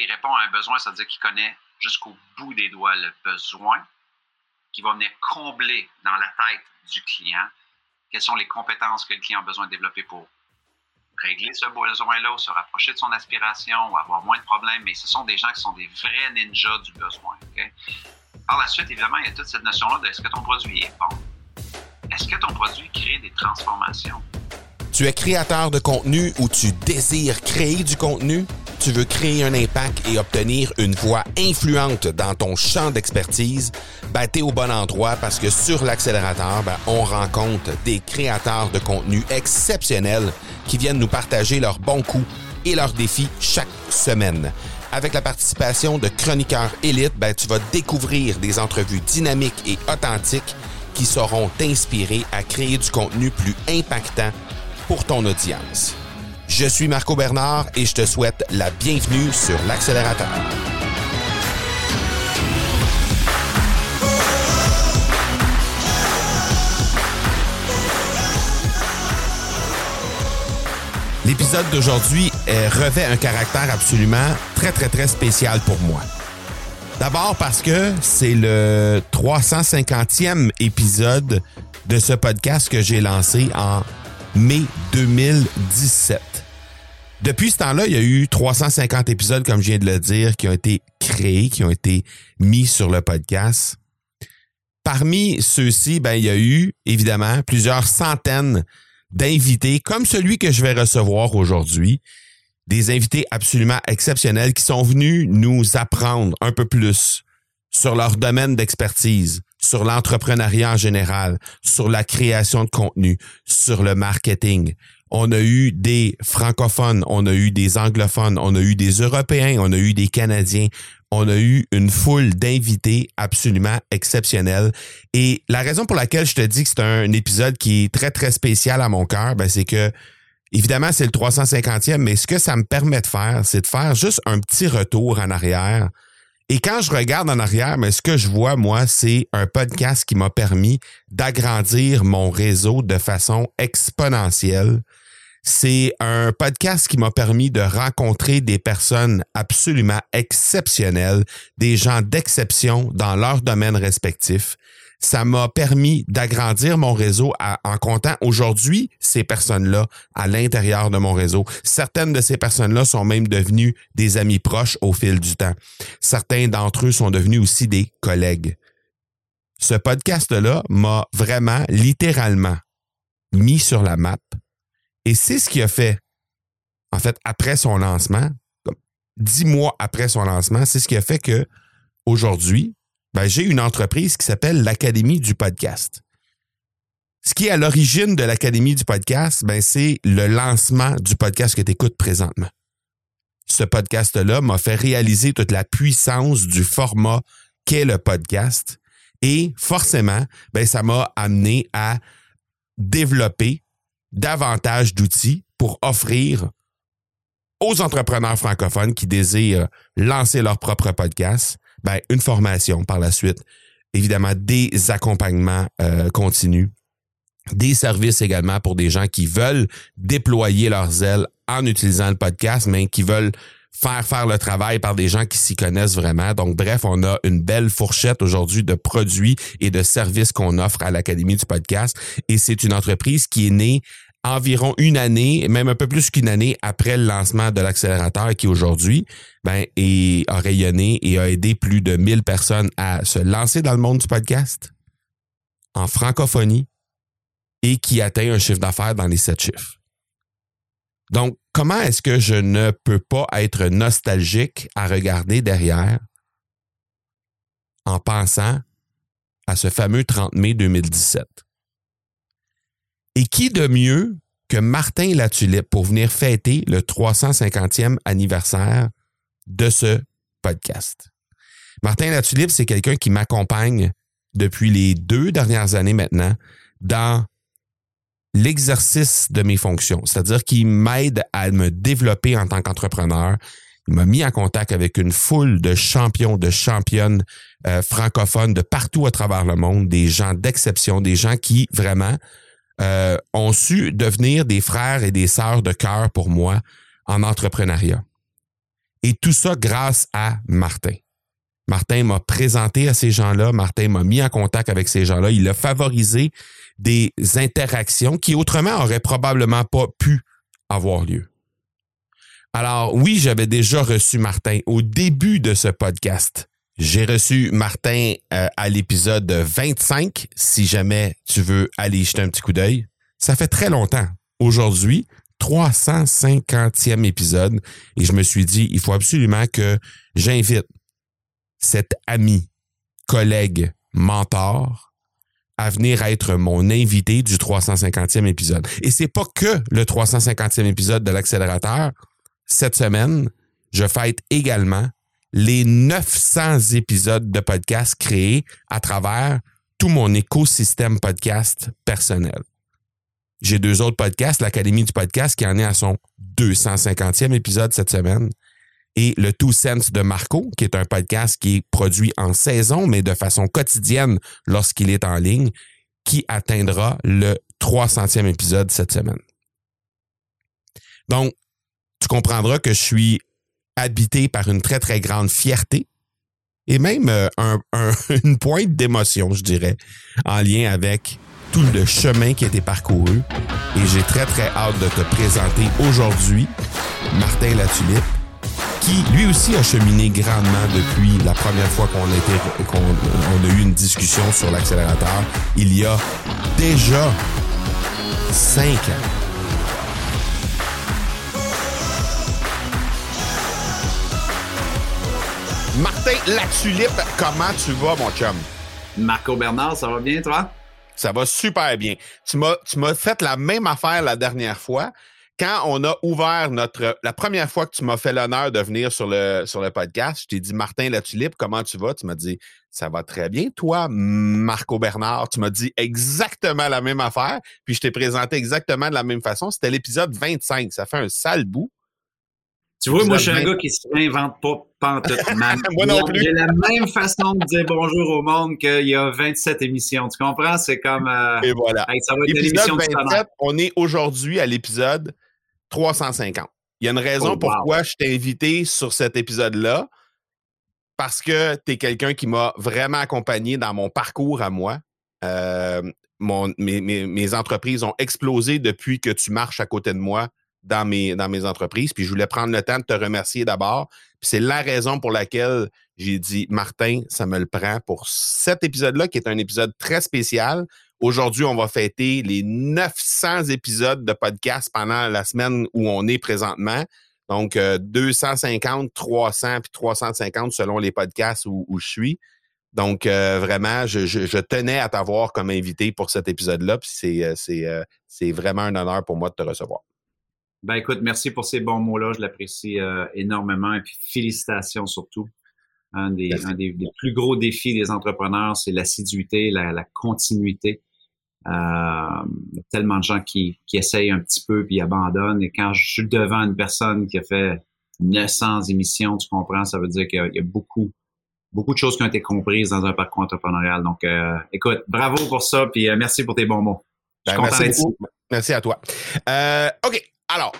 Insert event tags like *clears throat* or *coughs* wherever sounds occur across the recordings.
Il répond à un besoin, c'est-à-dire qu'il connaît jusqu'au bout des doigts le besoin qui va venir combler dans la tête du client quelles sont les compétences que le client a besoin de développer pour régler ce besoin-là se rapprocher de son aspiration ou avoir moins de problèmes, mais ce sont des gens qui sont des vrais ninjas du besoin. Par la suite, évidemment, il y a toute cette notion-là de est-ce que ton produit est bon? Est-ce que ton produit crée des transformations? Tu es créateur de contenu ou tu désires créer du contenu? Tu veux créer un impact et obtenir une voix influente dans ton champ d'expertise? Ben, t'es au bon endroit parce que sur l'accélérateur, ben, on rencontre des créateurs de contenu exceptionnels qui viennent nous partager leurs bons coups et leurs défis chaque semaine. Avec la participation de chroniqueurs élites, ben, tu vas découvrir des entrevues dynamiques et authentiques qui sauront t'inspirer à créer du contenu plus impactant pour ton audience. Je suis Marco Bernard et je te souhaite la bienvenue sur l'accélérateur. L'épisode d'aujourd'hui revêt un caractère absolument très, très, très spécial pour moi. D'abord parce que c'est le 350e épisode de ce podcast que j'ai lancé en mai 2017. Depuis ce temps-là, il y a eu 350 épisodes, comme je viens de le dire, qui ont été créés, qui ont été mis sur le podcast. Parmi ceux-ci, ben, il y a eu, évidemment, plusieurs centaines d'invités, comme celui que je vais recevoir aujourd'hui. Des invités absolument exceptionnels qui sont venus nous apprendre un peu plus sur leur domaine d'expertise, sur l'entrepreneuriat en général, sur la création de contenu, sur le marketing. On a eu des francophones, on a eu des anglophones, on a eu des Européens, on a eu des Canadiens, on a eu une foule d'invités absolument exceptionnels. Et la raison pour laquelle je te dis que c'est un épisode qui est très, très spécial à mon cœur, ben c'est que, évidemment, c'est le 350e, mais ce que ça me permet de faire, c'est de faire juste un petit retour en arrière et quand je regarde en arrière, mais ce que je vois, moi, c'est un podcast qui m'a permis d'agrandir mon réseau de façon exponentielle. C'est un podcast qui m'a permis de rencontrer des personnes absolument exceptionnelles, des gens d'exception dans leur domaine respectif ça m'a permis d'agrandir mon réseau en comptant aujourd'hui ces personnes-là à l'intérieur de mon réseau. Certaines de ces personnes-là sont même devenues des amis proches au fil du temps. Certains d'entre eux sont devenus aussi des collègues. Ce podcast-là m'a vraiment littéralement mis sur la map et c'est ce qui a fait, en fait, après son lancement, dix mois après son lancement, c'est ce qui a fait que aujourd'hui, ben, j'ai une entreprise qui s'appelle l'Académie du podcast. Ce qui est à l'origine de l'Académie du podcast, ben, c'est le lancement du podcast que tu écoutes présentement. Ce podcast-là m'a fait réaliser toute la puissance du format qu'est le podcast. Et forcément, ben, ça m'a amené à développer davantage d'outils pour offrir aux entrepreneurs francophones qui désirent lancer leur propre podcast ben, une formation par la suite, évidemment des accompagnements euh, continus, des services également pour des gens qui veulent déployer leurs ailes en utilisant le podcast, mais qui veulent faire faire le travail par des gens qui s'y connaissent vraiment. Donc, bref, on a une belle fourchette aujourd'hui de produits et de services qu'on offre à l'Académie du podcast. Et c'est une entreprise qui est née environ une année, même un peu plus qu'une année après le lancement de l'accélérateur qui aujourd'hui ben, a rayonné et a aidé plus de 1000 personnes à se lancer dans le monde du podcast en francophonie et qui atteint un chiffre d'affaires dans les sept chiffres. Donc, comment est-ce que je ne peux pas être nostalgique à regarder derrière en pensant à ce fameux 30 mai 2017? Et qui de mieux que Martin Latulippe pour venir fêter le 350e anniversaire de ce podcast? Martin Latulippe, c'est quelqu'un qui m'accompagne depuis les deux dernières années maintenant dans l'exercice de mes fonctions, c'est-à-dire qu'il m'aide à me développer en tant qu'entrepreneur. Il m'a mis en contact avec une foule de champions, de championnes euh, francophones de partout à travers le monde, des gens d'exception, des gens qui vraiment euh, ont su devenir des frères et des sœurs de cœur pour moi en entrepreneuriat. Et tout ça grâce à Martin. Martin m'a présenté à ces gens-là, Martin m'a mis en contact avec ces gens-là, il a favorisé des interactions qui autrement auraient probablement pas pu avoir lieu. Alors oui, j'avais déjà reçu Martin au début de ce podcast. J'ai reçu Martin euh, à l'épisode 25, si jamais tu veux aller jeter un petit coup d'œil. Ça fait très longtemps. Aujourd'hui, 350e épisode, et je me suis dit, il faut absolument que j'invite cet ami, collègue, mentor à venir être mon invité du 350e épisode. Et c'est pas que le 350e épisode de l'accélérateur. Cette semaine, je fête également les 900 épisodes de podcast créés à travers tout mon écosystème podcast personnel. J'ai deux autres podcasts, l'Académie du podcast qui en est à son 250e épisode cette semaine et le Two Sense de Marco, qui est un podcast qui est produit en saison, mais de façon quotidienne lorsqu'il est en ligne, qui atteindra le 300e épisode cette semaine. Donc, tu comprendras que je suis habité par une très, très grande fierté et même euh, *laughs* une pointe d'émotion, je dirais, en lien avec tout le chemin qui a été parcouru. Et j'ai très, très hâte de te présenter aujourd'hui Martin Latulippe, qui lui aussi a cheminé grandement depuis la première fois qu'on a, a eu une discussion sur l'accélérateur il y a déjà cinq ans. Martin Latulippe, comment tu vas, mon chum? Marco Bernard, ça va bien, toi? Ça va super bien. Tu m'as, tu m'as fait la même affaire la dernière fois quand on a ouvert notre. La première fois que tu m'as fait l'honneur de venir sur le, sur le podcast, je t'ai dit Martin La Tulipe, comment tu vas? Tu m'as dit Ça va très bien. Toi, Marco Bernard, tu m'as dit exactement la même affaire, puis je t'ai présenté exactement de la même façon. C'était l'épisode 25. Ça fait un sale bout. Tu vois, moi, je suis un gars qui se réinvente pas pantoute. *laughs* moi non plus. J'ai la même façon de dire bonjour au monde qu'il y a 27 émissions. Tu comprends? C'est comme. Euh, Et voilà. ça va être épisode 27, on est aujourd'hui à l'épisode 350. Il y a une raison oh, pourquoi je t'ai invité sur cet épisode-là. Parce que tu es quelqu'un qui m'a vraiment accompagné dans mon parcours à moi. Euh, mon, mes, mes, entreprises ont explosé depuis que tu marches à côté de moi dans mes, dans mes entreprises. Puis je voulais prendre le temps de te remercier d'abord. Puis c'est la raison pour laquelle j'ai dit, Martin, ça me le prend pour cet épisode-là, qui est un épisode très spécial. Aujourd'hui, on va fêter les 900 épisodes de podcast pendant la semaine où on est présentement. Donc, 250, euh, 300 puis 350 selon les podcasts où, je suis. Donc, euh, vraiment, je, tenais à t'avoir comme invité pour cet épisode-là. Puis c'est, euh, c'est vraiment un honneur pour moi de te recevoir. Ben écoute, merci pour ces bons mots-là. Je l'apprécie euh, énormément. Et puis félicitations surtout. Un des, plus gros défis des entrepreneurs, c'est l'assiduité, la, continuité. Euh, il y a tellement de gens qui, qui essayent un petit peu puis abandonnent. Et quand je suis devant une personne qui a fait 900 émissions, tu comprends, ça veut dire qu'il y, a beaucoup, beaucoup de choses qui ont été comprises dans un parcours entrepreneurial. Donc, euh, écoute, bravo pour ça, puis merci pour tes bons mots. Ben, merci, merci à toi. OK. Alors,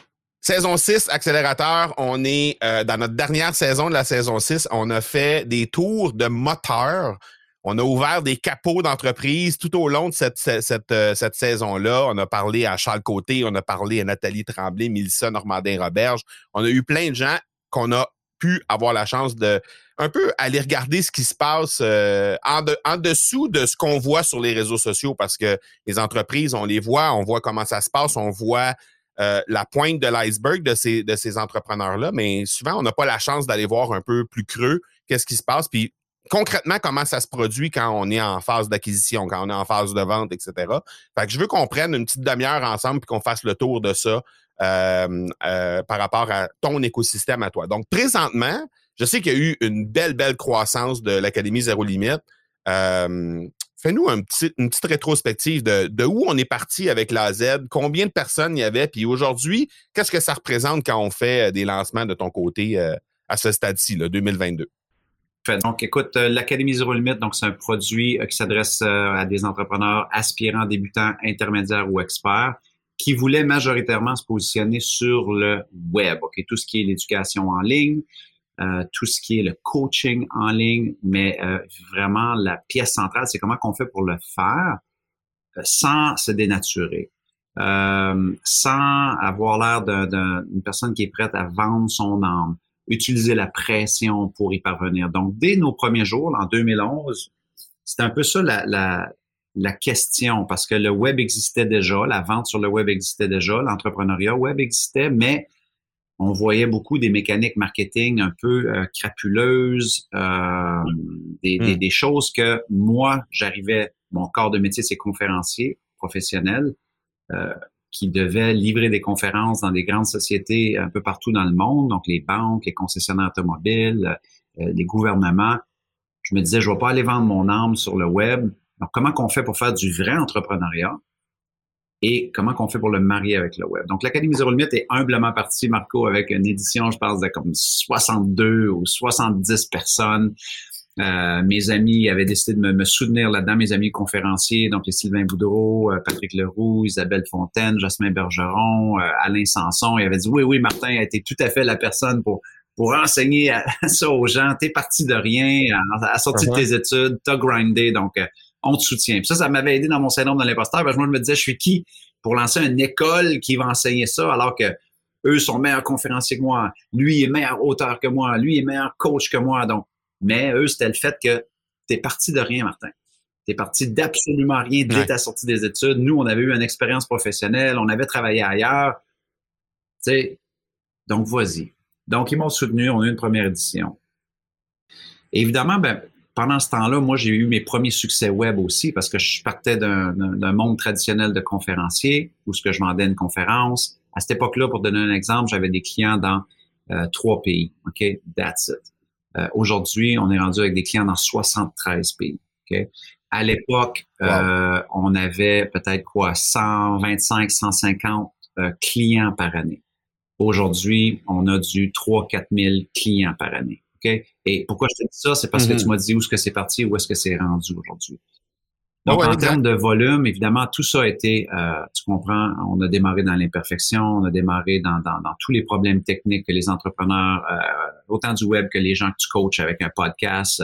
saison 6, accélérateur, on est euh, dans notre dernière saison de la saison 6. On a fait des tours de moteurs. On a ouvert des capots d'entreprise tout au long de euh, cette, saison-là. On a parlé à Charles Côté, on a parlé à Nathalie Tremblay, Mélissa Normandin-Roberge. On a eu plein de gens qu'on a pu avoir la chance de un peu aller regarder ce qui se passe euh, en, dessous de ce qu'on voit sur les réseaux sociaux parce que les entreprises, on les voit, on voit comment ça se passe, on voit euh, la pointe de l'iceberg de ces, de ces entrepreneurs-là, mais souvent, on n'a pas la chance d'aller voir un peu plus creux qu'est-ce qui se passe, puis concrètement, comment ça se produit quand on est en phase d'acquisition, quand on est en phase de vente, etc. Fait que je veux qu'on prenne une petite demi-heure ensemble puis qu'on fasse le tour de ça euh, euh, par rapport à ton écosystème à toi. Donc, présentement, je sais qu'il y a eu une belle, belle croissance de l'Académie Zéro Limite. Fais-nous une petite rétrospective de, où on est parti avec la Z, combien de personnes il y avait, puis aujourd'hui, qu'est-ce que ça représente quand on fait euh, des lancements de ton côté euh, à ce stade-ci, 2022? Donc, écoute, euh, l'Académie Zero Limit, donc c'est un produit qui s'adresse à des entrepreneurs aspirants, débutants, intermédiaires ou experts qui voulaient majoritairement se positionner sur le web, ok, tout ce qui est l'éducation en ligne, euh, tout ce qui est le coaching en ligne, mais euh, vraiment la pièce centrale, c'est comment qu'on fait pour le faire sans se dénaturer, sans avoir l'air d'une personne qui est prête à vendre son âme, utiliser la pression pour y parvenir. Donc, dès nos premiers jours, en 2011, c'était un peu ça la question, parce que le web existait déjà, la vente sur le web existait déjà, l'entrepreneuriat web existait, mais on voyait beaucoup des mécaniques marketing un peu euh, crapuleuses, euh, des, hmm. des, choses que moi, j'arrivais, mon corps de métier, c'est conférencier professionnel, euh, qui devait livrer des conférences dans des grandes sociétés un peu partout dans le monde, donc les banques, les concessionnaires automobiles, les gouvernements. Je me disais, je ne vais pas aller vendre mon âme sur le web. Donc, comment qu'on fait pour faire du vrai entrepreneuriat? Et comment qu'on fait pour le marier avec le web. Donc, l'Académie Zéro Limite est humblement partie, Marco, avec une édition, je pense, de comme 62 ou 70 personnes. Euh, mes amis avaient décidé de me, soutenir là-dedans, mes amis conférenciers, donc les Sylvain Boudreau, euh, Patrick Leroux, Isabelle Fontaine, Jasmin Bergeron, euh, Alain Sanson. Ils avaient dit, oui, oui, Martin a été tout à fait la personne pour pour enseigner *laughs* ça aux gens. T'es parti de rien, à, sortir de uh-huh. tes études, t'as grindé, donc on te soutient. Puis ça, ça m'avait aidé dans mon syndrome de l'imposteur. Parce que moi, je me disais, je suis qui pour lancer une école qui va enseigner ça alors que eux sont meilleurs conférenciers que moi. Lui est meilleur auteur que moi. Lui est meilleur coach que moi. Donc, mais eux, c'était le fait que tu es parti de rien, Martin. Tu es parti d'absolument rien dès ta sortie des études. Nous, on avait eu une expérience professionnelle, on avait travaillé ailleurs. Tu sais, donc vas-y. Donc, ils m'ont soutenu, on a eu une première édition. évidemment, ben, pendant ce temps-là, moi, j'ai eu mes premiers succès web aussi parce que je partais d'un monde traditionnel de conférencier où ce que je vendais une conférence. À cette époque-là, pour donner un exemple, j'avais des clients dans euh, trois pays. OK? That's it. Euh, aujourd'hui, on est rendu avec des clients dans 73 pays. OK? À l'époque, euh, on avait peut-être quoi, 125, 150 clients par année. Aujourd'hui, on a du 3-4 000 clients par année. Et pourquoi je te dis ça? C'est parce que tu mm-hmm. m'as dit où est-ce que c'est parti, où est-ce que c'est rendu aujourd'hui. Donc, en termes de volume, évidemment, tout ça a été, euh, tu comprends, on a démarré dans l'imperfection, on a démarré dans, dans, dans, tous les problèmes techniques que les entrepreneurs, euh, autant du web que les gens que tu coaches avec un podcast,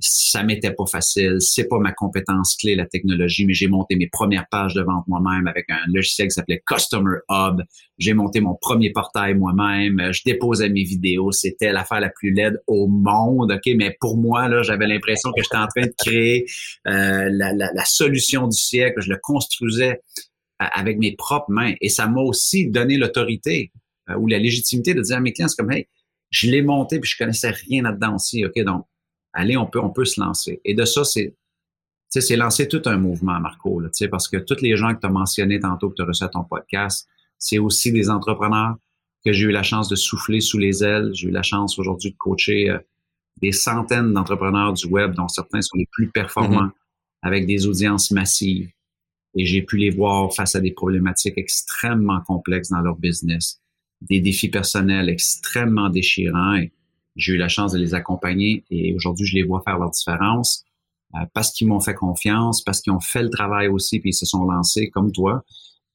ça m'était pas facile. C'est pas ma compétence clé, la technologie, mais j'ai monté mes premières pages de vente moi-même avec un logiciel qui s'appelait Customer Hub. J'ai monté mon premier portail moi-même. Je déposais mes vidéos. C'était l'affaire la plus laide au monde. OK, mais pour moi, là, j'avais l'impression que j'étais en train de créer euh, la, solution du siècle. Je le construisais avec mes propres mains. Et ça m'a aussi donné l'autorité euh, ou la légitimité de dire à mes clients, c'est comme, hey, je l'ai monté puis je connaissais rien là-dedans aussi. OK, donc allez, on peut, on peut se lancer. Et de ça, c'est, c'est lancer tout un mouvement, Marco, là, parce que tous les gens que tu as mentionnés tantôt, que tu as reçu à ton podcast, c'est aussi des entrepreneurs que j'ai eu la chance de souffler sous les ailes. J'ai eu la chance aujourd'hui de coacher euh, des centaines d'entrepreneurs du web, dont certains sont les plus performants, mm-hmm. avec des audiences massives. Et j'ai pu les voir face à des problématiques extrêmement complexes dans leur business, des défis personnels extrêmement déchirants. Et, j'ai eu la chance de les accompagner et aujourd'hui, je les vois faire leur différence euh, parce qu'ils m'ont fait confiance, parce qu'ils ont fait le travail aussi puis ils se sont lancés comme toi.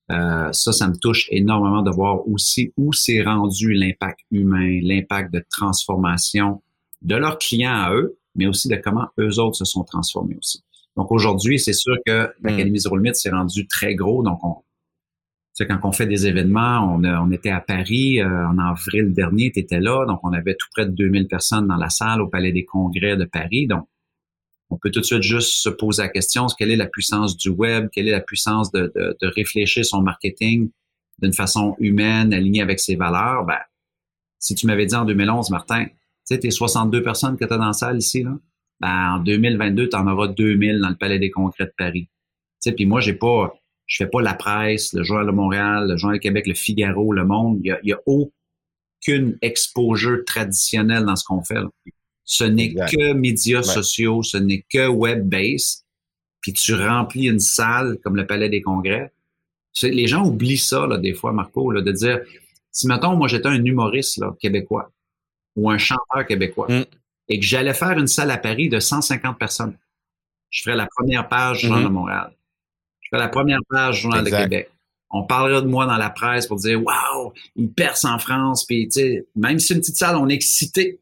Euh, ça, ça me touche énormément de voir aussi où s'est rendu l'impact humain, l'impact de transformation de leurs clients à eux, mais aussi de comment eux autres se sont transformés aussi. Donc aujourd'hui, c'est sûr que l'Académie Zero Limit s'est rendu très gros. Donc on, quand on fait des événements, on, on était à Paris euh, en avril dernier, tu étais là, donc on avait tout près de 2000 personnes dans la salle au Palais des Congrès de Paris. Donc, on peut tout de suite juste se poser la question, quelle est la puissance du web, quelle est la puissance de, de, réfléchir son marketing d'une façon humaine, alignée avec ses valeurs? Ben, si tu m'avais dit en 2011, Martin, tu sais, tes 62 personnes que tu as dans la salle ici, là, ben, en 2022, tu en auras 2000 dans le Palais des Congrès de Paris. Tu sais, puis moi, j'ai pas je fais pas la presse, le Journal de Montréal, le Journal de Québec, le Figaro, le Monde. Il y a, aucune exposure traditionnelle dans ce qu'on fait. Ce n'est que médias sociaux, ce n'est que web-based. Puis tu remplis une salle comme le Palais des Congrès. Les gens oublient ça, là, des fois, Marco, là, de dire, si, mettons, moi, j'étais un humoriste là, québécois ou un chanteur québécois mm. et que j'allais faire une salle à Paris de 150 personnes, je ferais la première page du Journal de mm-hmm. Montréal. Je fais la première page du Journal de Québec. On parlera de moi dans la presse pour dire Waouh, il perce en France. Puis, tu sais, même si c'est une petite salle, on est excité.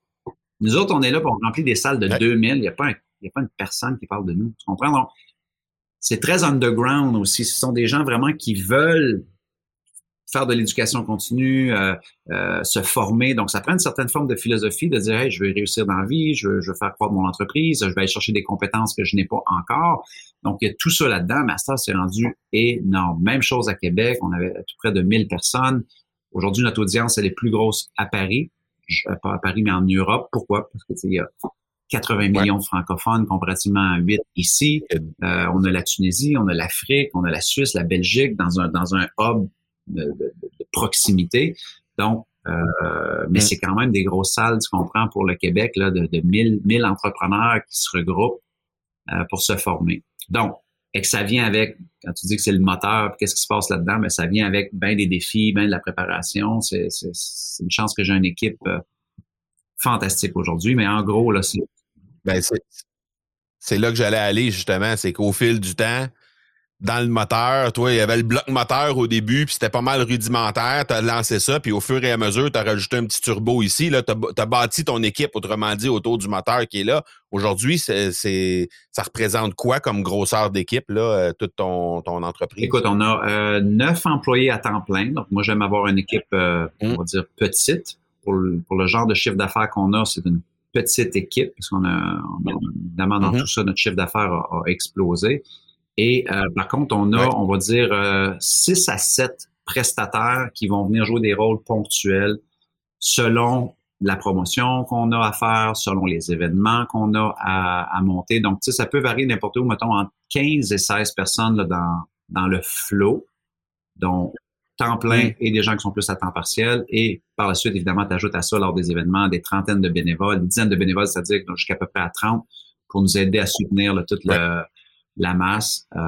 Nous autres, on est là pour remplir des salles de 2000. Il n'y a, pas a pas une personne qui parle de nous. Tu comprends? Donc, c'est très underground aussi. Ce sont des gens vraiment qui veulent faire de l'éducation continue, euh, euh, se former. Donc, ça prend une certaine forme de philosophie de dire, hey, je vais réussir dans la vie, je veux, je veux faire croître mon entreprise, je vais aller chercher des compétences que je n'ai pas encore. Donc, il y a tout ça là-dedans. Master s'est rendu énorme. Même chose à Québec. On avait à tout près de 1000 personnes. Aujourd'hui, notre audience, elle est plus grosse à Paris. Pas à Paris, mais en Europe. Pourquoi? Parce que, il y a 80 millions de francophones comparativement à 8 ici. Euh, on a la Tunisie, on a l'Afrique, on a la Suisse, la Belgique dans un, dans un hub de, proximité. Donc, euh, mais c'est quand même des grosses salles, tu comprends, pour le Québec, là, de, de 1000, 1000 entrepreneurs qui se regroupent euh, pour se former. Donc, et que ça vient avec, quand tu dis que c'est le moteur, qu'est-ce qui se passe là-dedans, mais ça vient avec bien des défis, bien de la préparation. C'est une chance que j'ai une équipe euh, fantastique aujourd'hui, mais en gros, là, c'est... Ben, c'est là que j'allais aller, justement, c'est qu'au fil du temps, dans le moteur. Toi, il y avait le bloc moteur au début, puis c'était pas mal rudimentaire. Tu as lancé ça, puis au fur et à mesure, tu as rajouté un petit turbo ici. Tu as, bâti ton équipe, autrement dit, autour du moteur qui est là. Aujourd'hui, c'est ça représente quoi comme grosseur d'équipe, là, euh, toute ton, ton entreprise? Écoute, on a euh, neuf employés à temps plein. Donc, moi, j'aime avoir une équipe, euh, on va dire, petite. Pour le, pour le genre de chiffre d'affaires qu'on a, c'est une petite équipe, parce qu'on a, évidemment, dans mmh tout ça, notre chiffre d'affaires a explosé. Et euh, par contre, on a, on va dire, euh, 6 à 7 prestataires qui vont venir jouer des rôles ponctuels selon la promotion qu'on a à faire, selon les événements qu'on a à, à, monter. Donc, tu sais, ça peut varier n'importe où, mettons, entre 15 et 16 personnes là, dans, dans le flow, donc temps plein et des gens qui sont plus à temps partiel. Et par la suite, évidemment, tu ajoutes à ça lors des événements des trentaines de bénévoles, des dizaines de bénévoles, c'est-à-dire jusqu'à peu près à 30 pour nous aider à soutenir là, toute le la masse euh,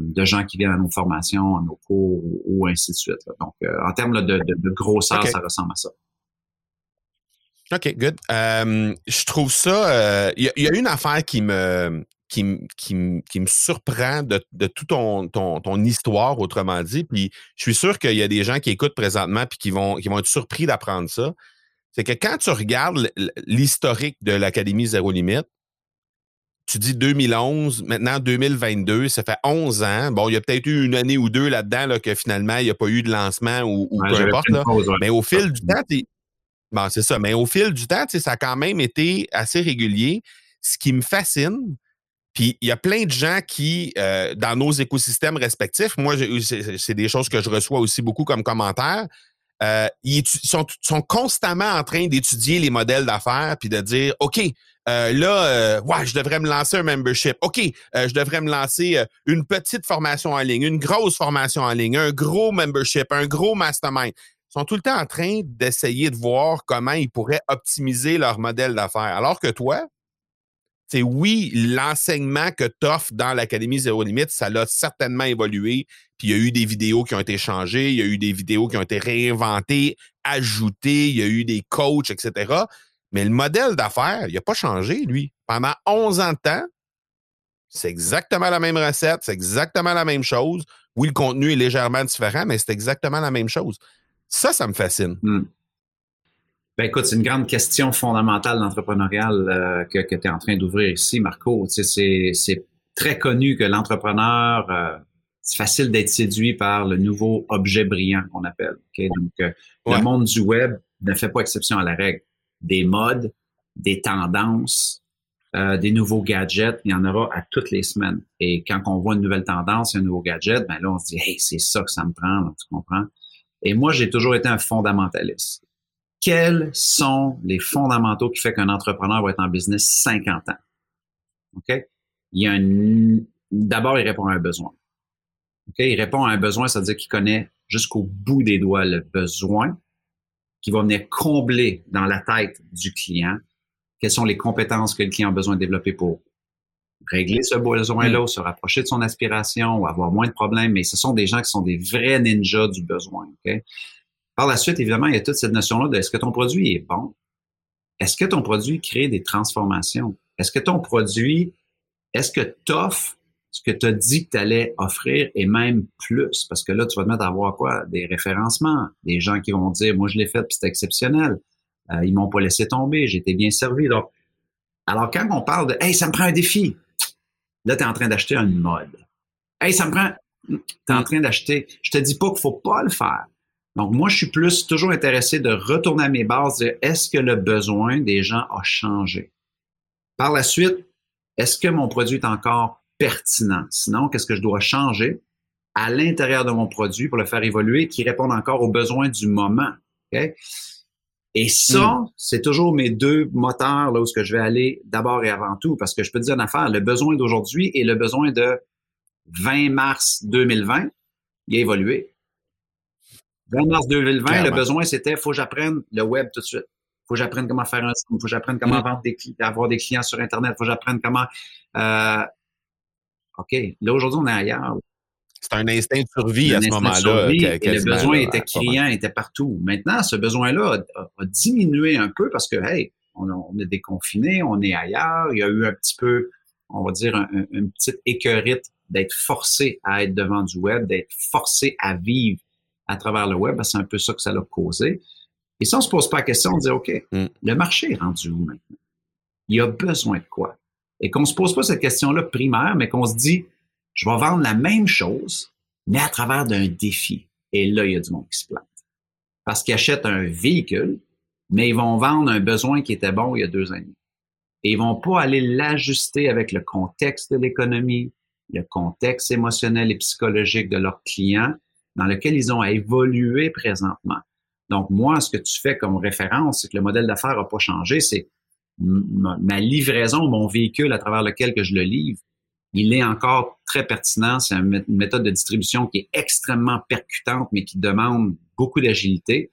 de gens qui viennent à nos formations, à nos cours ou, ainsi de suite. Donc, euh, en termes de, de, grosseur, ça ressemble à ça. OK, good. Euh, je trouve ça. Il y, a une affaire qui me qui, qui, qui me surprend de, de toute ton, ton, ton, histoire, autrement dit. Puis je suis sûr qu'il y a des gens qui écoutent présentement puis qui vont, qui vont être surpris d'apprendre ça. C'est que quand tu regardes l'historique de l'Académie Zéro Limite, tu dis 2011, maintenant 2022, ça fait 11 ans. Bon, il y a peut-être eu une année ou deux là-dedans là, que finalement, il n'y a pas eu de lancement ou, peu importe. Mais au fil du temps, bon, c'est ça. Mais au fil du temps, ça a quand même été assez régulier. Ce qui me fascine, puis il y a plein de gens qui, euh, dans nos écosystèmes respectifs, moi, c'est des choses que je reçois aussi beaucoup comme commentaires. Euh, ils sont, sont, constamment en train d'étudier les modèles d'affaires puis de dire OK, euh, là, euh, ouais, je devrais me lancer un membership. OK, euh, je devrais me lancer une petite formation en ligne, une grosse formation en ligne, un gros membership, un gros mastermind. Ils sont tout le temps en train d'essayer de voir comment ils pourraient optimiser leur modèle d'affaires. Alors que toi, c'est oui, l'enseignement que tu offres dans l'Académie Zéro Limite, ça l'a certainement évolué. Puis il y a eu des vidéos qui ont été changées, il y a eu des vidéos qui ont été réinventées, ajoutées, il y a eu des coachs, etc. Mais le modèle d'affaires, il n'a pas changé, lui. Pendant 11 ans de temps, c'est exactement la même recette, c'est exactement la même chose. Oui, le contenu est légèrement différent, mais c'est exactement la même chose. Ça, ça me fascine. Hmm. Ben écoute, c'est une grande question fondamentale d'entrepreneurial euh, que, que tu es en train d'ouvrir ici, Marco. C'est très connu que l'entrepreneur, euh, c'est facile d'être séduit par le nouveau objet brillant qu'on appelle. Donc, euh, le monde du web ne fait pas exception à la règle des modes, des tendances, euh, des nouveaux gadgets, il y en aura à toutes les semaines. Et quand on voit une nouvelle tendance, un nouveau gadget, ben là, on se dit, hey, c'est ça que ça me prend, tu comprends? Et moi, j'ai toujours été un fondamentaliste. Quels sont les fondamentaux qui font qu'un entrepreneur va être en business 50 ans? OK? Il y a un, d'abord, il répond à un besoin. OK? Il répond à un besoin, c'est-à-dire qu'il connaît jusqu'au bout des doigts le besoin qui va venir combler dans la tête du client quelles sont les compétences que le client a besoin de développer pour régler ce besoin-là, mm. se rapprocher de son aspiration ou avoir moins de problèmes, mais ce sont des gens qui sont des vrais ninjas du besoin. Par la suite, évidemment, il y a toute cette notion-là de est-ce que ton produit est bon? Est-ce que ton produit crée des transformations? Est-ce que ton produit, est-ce que tu offres ce que tu as dit que tu allais offrir et même plus. Parce que là, tu vas te mettre à avoir quoi? Des référencements, des gens qui vont dire, moi, je l'ai fait, puis c'est exceptionnel. Euh, ils m'ont pas laissé tomber. J'étais bien servi. Donc, alors, quand on parle de Hey, ça me prend un défi, là, tu es en train d'acheter une mode. Hey, ça me prend. Tu es en train d'acheter. Je te dis pas qu'il faut pas le faire. Donc, moi, je suis plus toujours intéressé de retourner à mes bases, de est-ce que le besoin des gens a changé? Par la suite, est-ce que mon produit est encore pertinent? Sinon, qu'est-ce que je dois changer à l'intérieur de mon produit pour le faire évoluer qui réponde encore aux besoins du moment? Et ça, hmm. c'est toujours mes deux moteurs là où je vais aller d'abord et avant tout, parce que je peux te dire une affaire, le besoin d'aujourd'hui et le besoin de 20 mars 2020, il a évolué. 20 mars 2020, le besoin, c'était faut que j'apprenne le web tout de suite. Faut que j'apprenne comment faire un site, faut que j'apprenne comment mm. vendre des avoir des clients sur Internet, faut que j'apprenne comment. Euh, OK, là aujourd'hui, on est ailleurs. C'est un instinct de survie à ce moment-là. Et le besoin était criant, était partout. Maintenant, ce besoin-là a, diminué un peu parce que, hey, on, est déconfiné, on est ailleurs. Il y a eu un petit peu, on va dire, un, une petite écœurite d'être forcé à être devant du web, d'être forcé à vivre à travers le web, c'est un peu ça que ça l'a causé. Et si on se pose pas la question, on dit, OK, mm. le marché est rendu où maintenant? Il y a besoin de quoi? Et qu'on se pose pas cette question-là primaire, mais qu'on se dit, je vais vendre la même chose, mais à travers d'un défi. Et là, il y a du monde qui se plante. Parce qu'ils achètent un véhicule, mais ils vont vendre un besoin qui était bon il y a deux années. Et ils vont pas aller l'ajuster avec le contexte de l'économie, le contexte émotionnel et psychologique de leurs clients dans lequel ils ont à évoluer présentement. Donc, moi, ce que tu fais comme référence, c'est que le modèle d'affaires n'a pas changé, c'est ma livraison, mon véhicule à travers lequel que je le livre, il est encore très pertinent. C'est une méthode de distribution qui est extrêmement percutante, mais qui demande beaucoup d'agilité.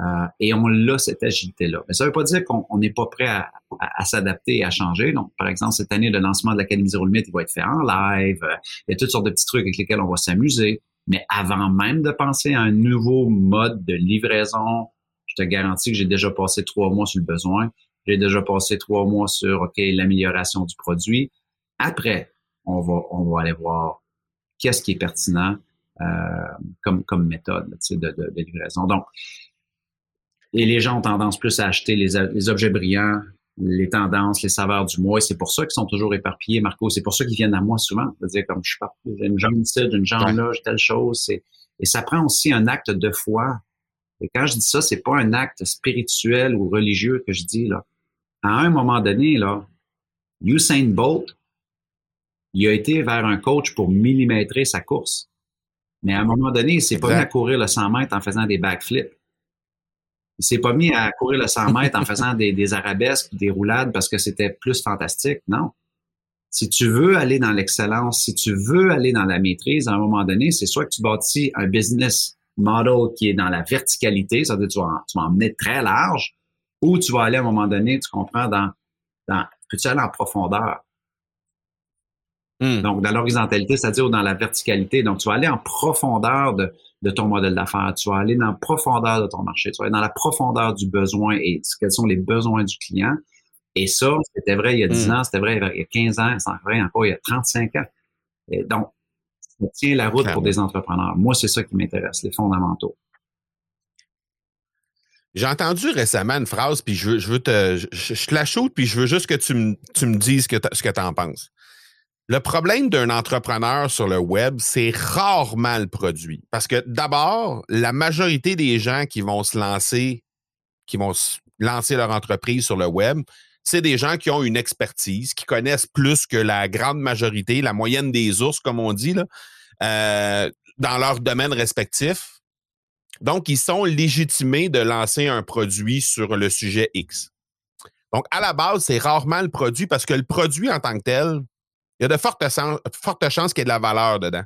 Euh, et on l'a, cette agilité-là. Mais ça ne veut pas dire qu'on n'est pas prêt à, s'adapter et à changer. Donc, par exemple, cette année, le lancement de l'Académie Zero Limit, il va être fait en live. Il y a toutes sortes de petits trucs avec lesquels on va s'amuser. Mais avant même de penser à un nouveau mode de livraison, je te garantis que j'ai déjà passé trois mois sur le besoin. J'ai déjà passé trois mois sur OK, l'amélioration du produit. Après, on va, on va aller voir qu'est-ce qui est pertinent euh, comme, comme méthode de, de, livraison. Donc, et les gens ont tendance plus à acheter les, les objets brillants, les tendances, les saveurs du mois. Et c'est pour ça qu'ils sont toujours éparpillés, Marco. C'est pour ça qu'ils viennent à moi souvent. C'est-à-dire, comme je suis pas, j'ai une jambe ici, une jambe là, j'ai telle chose. Et, et ça prend aussi un acte de foi. Et quand je dis ça, c'est pas un acte spirituel ou religieux que je dis, là. À un moment donné, là, Usain Bolt, il a été vers un coach pour millimétrer sa course. Mais à un moment donné, il s'est pas mis à courir le 100 mètres en faisant des backflips. Il s'est pas mis à courir le 100 mètres en faisant des, des arabesques, des roulades parce que c'était plus fantastique. Non. Si tu veux aller dans l'excellence, si tu veux aller dans la maîtrise, à un moment donné, c'est soit que tu bâtis un business model qui est dans la verticalité, ça veut dire tu vas, tu vas emmener très large, ou tu vas aller à un moment donné, tu comprends, dans, dans peux-tu aller en profondeur? Hmm. Donc, dans l'horizontalité, c'est-à-dire dans la verticalité. Donc, tu vas aller en profondeur de, de ton modèle d'affaires. Tu vas aller dans la profondeur de ton marché. Tu vas aller dans la profondeur du besoin et quels sont les besoins du client. Et ça, c'était vrai il y a 10 hmm. ans, c'était vrai il y a 15 ans, c'est vrai encore il y a 35 ans. Et donc, ça tient la route pour des entrepreneurs. Moi, c'est ça qui m'intéresse, les fondamentaux. J'ai entendu récemment une phrase, puis je veux, je veux te. Je, te la shoot, puis je veux juste que tu me, tu me dises ce que tu en penses. Le problème d'un entrepreneur sur le web, c'est rarement le produit. Parce que d'abord, la majorité des gens qui vont se lancer, qui vont lancer leur entreprise sur le web, c'est des gens qui ont une expertise, qui connaissent plus que la grande majorité, la moyenne des ours, comme on dit, là, euh, dans leur domaine respectif. Donc, ils sont légitimés de lancer un produit sur le sujet X. Donc, à la base, c'est rarement le produit parce que le produit en tant que tel, il y a de fortes, fortes chances qu'il y ait de la valeur dedans.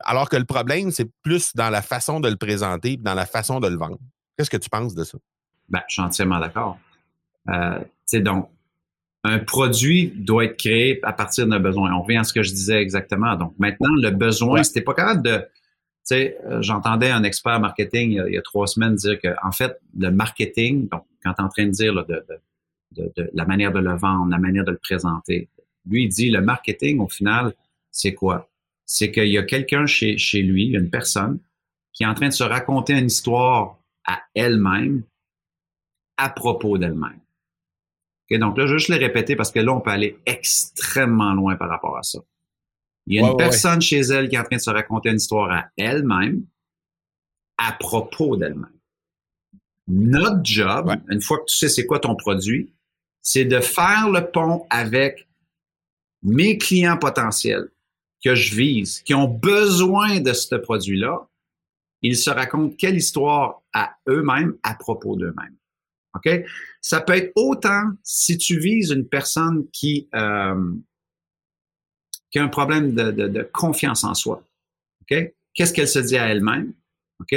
Alors que le problème, c'est plus dans la façon de le présenter, dans la façon de le vendre. Qu'est-ce que tu penses de ça? Ben, je suis entièrement d'accord. Euh, donc, un produit doit être créé à partir d'un besoin. On revient à ce que je disais exactement. Donc, maintenant, le besoin, c'était pas capable de. Euh, j'entendais un expert marketing il y, a, trois semaines dire que, en fait, le marketing, quand tu es en train de dire la manière de le vendre, la manière de le présenter, lui, il dit le marketing, au final, c'est quoi? C'est qu'il y a quelqu'un chez, chez lui, une personne, qui est en train de se raconter une histoire à elle-même à propos d'elle-même. donc là, je vais juste le répéter parce que là, on peut aller extrêmement loin par rapport à ça. Il y a une personne chez elle qui est en train de se raconter une histoire à elle-même à propos d'elle-même. Notre job, une fois que tu sais c'est quoi ton produit, c'est de faire le pont avec mes clients potentiels que je vise, qui ont besoin de ce produit-là. Ils se racontent quelle histoire à eux-mêmes à propos d'eux-mêmes. OK? Ça peut être autant si tu vises une personne qui, euh, qui a un problème de, de, confiance en soi. OK? Qu'est-ce qu'elle se dit à elle-même? OK?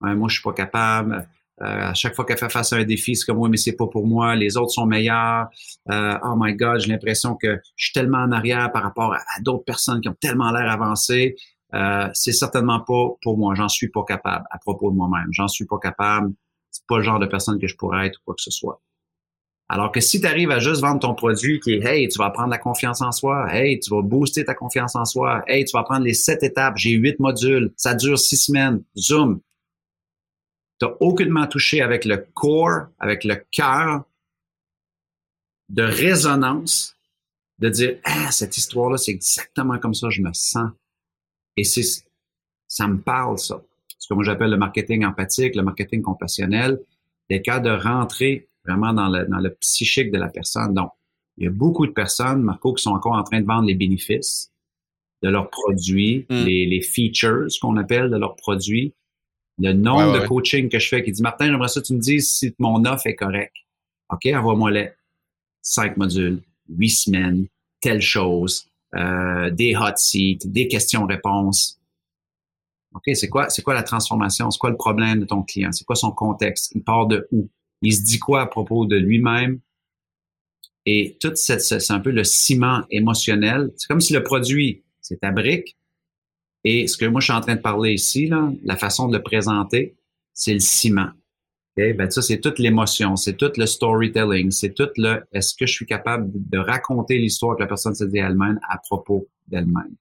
moi, je suis pas capable. Euh, à chaque fois qu'elle fait face à un défi, c'est comme oui, mais c'est pas pour moi. Les autres sont meilleurs. Euh, oh my God, j'ai l'impression que je suis tellement en arrière par rapport à, d'autres personnes qui ont tellement l'air avancées. Euh, c'est certainement pas pour moi. J'en suis pas capable à propos de moi-même. J'en suis pas capable. C'est pas le genre de personne que je pourrais être ou quoi que ce soit. Alors que si tu arrives à juste vendre ton produit qui est Hey, tu vas prendre la confiance en soi, Hey, tu vas booster ta confiance en soi, Hey, tu vas prendre les sept étapes, j'ai huit modules, ça dure six semaines, zoom. Tu n'as aucunement touché avec le corps, avec le cœur de résonance, de dire Ah, cette histoire-là, c'est exactement comme ça, je me sens. Et c'est ça me parle, ça. Ce que moi j'appelle le marketing empathique, le marketing compassionnel, des cas de rentrer vraiment dans le, dans le psychique de la personne. Donc, il y a beaucoup de personnes, Marco, qui sont encore en train de vendre les bénéfices de leurs produits, mm. les, les, features qu'on appelle de leurs produits. Le nombre de coaching que je fais qui dit Martin, j'aimerais ça que tu me dises si mon offre est correcte. OK, envoie-moi les cinq modules, huit semaines, telle chose, euh, des hot seats, des questions-réponses. OK, c'est quoi, c'est quoi la transformation? C'est quoi le problème de ton client? C'est quoi son contexte? Il part de où? Il se dit quoi à propos de lui-même? Et tout c'est un peu le ciment émotionnel. C'est comme si le produit, c'est ta brique. Et ce que moi, je suis en train de parler ici, la façon de le présenter, c'est le ciment. Ben, ça, c'est toute l'émotion, c'est tout le storytelling, c'est tout le est-ce que je suis capable de raconter l'histoire que la personne se dit elle-même à propos d'elle-même?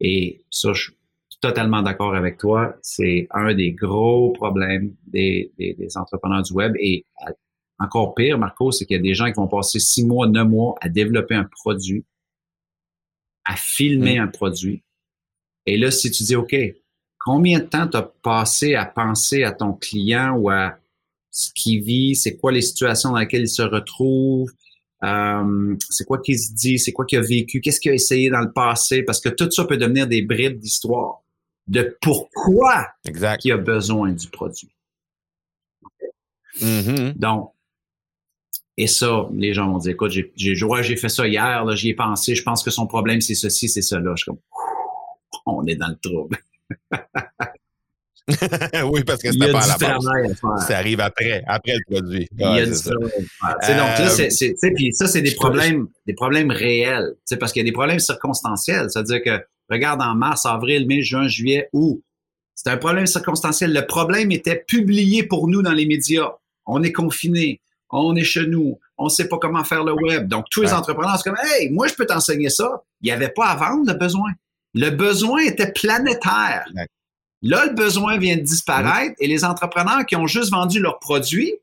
Et ça, je, totalement d'accord avec toi. C'est un des gros problèmes des, entrepreneurs du web. Et euh, encore pire, Marco, c'est qu'il y a des gens qui vont passer six mois, neuf mois à développer un produit, à filmer mm. un produit. Et là, si tu dis, OK, combien de temps tu as passé à penser à ton client ou à ce qu'il vit, c'est quoi les situations dans lesquelles il se retrouve, euh, c'est quoi qu'il se dit, c'est quoi qu'il a vécu, qu'est-ce qu'il a essayé dans le passé, parce que tout ça peut devenir des bribes d'histoire de pourquoi exact. il a besoin du produit. Mm-hmm. Donc, et ça, les gens vont dire, écoute, j'ai, j'ai fait ça hier, là, j'y ai pensé, je pense que son problème, c'est ceci, c'est cela. Je suis comme, *laughs* on est dans le trouble. *laughs* oui, parce que c'est pas à la base. Ça arrive après, après le produit. Il y a du travail Donc là, c'est, c'est, puis ça, c'est des problèmes, des problèmes réels. Parce qu'il y a des problèmes circonstanciels. C'est-à-dire que Regarde en mars, avril, mai, juin, juillet, août. C'est un problème circonstanciel. Le problème était publié pour nous dans les médias. On est confinés, on est chez nous, on ne sait pas comment faire le web. Donc, tous les entrepreneurs, c'est comme, hey, moi, je peux t'enseigner ça. Il n'y avait pas à vendre le besoin. Le besoin était planétaire. Là, le besoin vient de disparaître et les entrepreneurs qui ont juste vendu leurs produits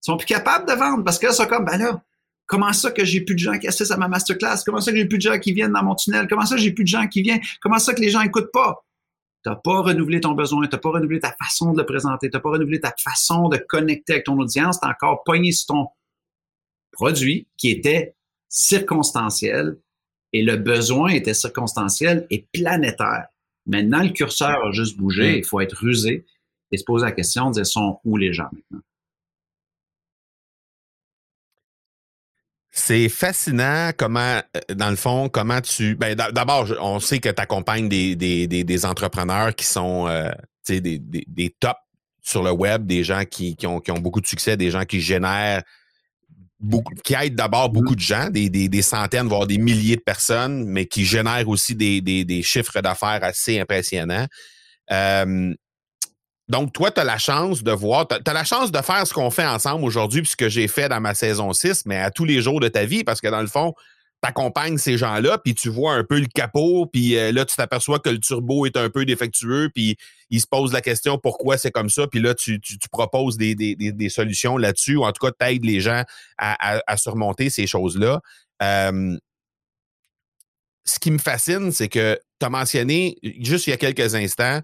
sont plus capables de vendre parce que là, c'est comme, ben là, Comment ça que j'ai plus de gens qui assistent à ma masterclass? Comment ça que j'ai plus de gens qui viennent dans mon tunnel? Comment ça que j'ai plus de gens qui viennent? Comment ça que les gens écoutent pas? Tu n'as pas renouvelé ton besoin, tu n'as pas renouvelé ta façon de le présenter, tu n'as pas renouvelé ta façon de connecter avec ton audience, tu encore pogné sur ton produit qui était circonstanciel et le besoin était circonstanciel et planétaire. Maintenant, le curseur a juste bougé, il faut être rusé et se poser la question de sont où les gens maintenant? C'est fascinant comment, euh, dans le fond, comment tu. Ben, d'abord, on sait que tu accompagnes des, des, des, entrepreneurs qui sont euh, des, des, des tops sur le web, des gens qui, qui, ont, qui ont beaucoup de succès, des gens qui génèrent beaucoup, qui aident d'abord beaucoup de gens, des, des, des, centaines, voire des milliers de personnes, mais qui génèrent aussi des, des, des chiffres d'affaires assez impressionnants. Euh, donc, toi, tu as la chance de voir, tu as, la chance de faire ce qu'on fait ensemble aujourd'hui, puis que j'ai fait dans ma saison 6, mais à tous les jours de ta vie, parce que dans le fond, t'accompagnes ces gens-là, puis tu vois un peu le capot, puis euh, là, tu t'aperçois que le turbo est un peu défectueux, puis ils se posent la question pourquoi c'est comme ça, puis là, tu, proposes des, solutions là-dessus, ou en tout cas, tu aides les gens à, surmonter ces choses-là. ce qui me fascine, c'est que tu as mentionné, juste il y a quelques instants,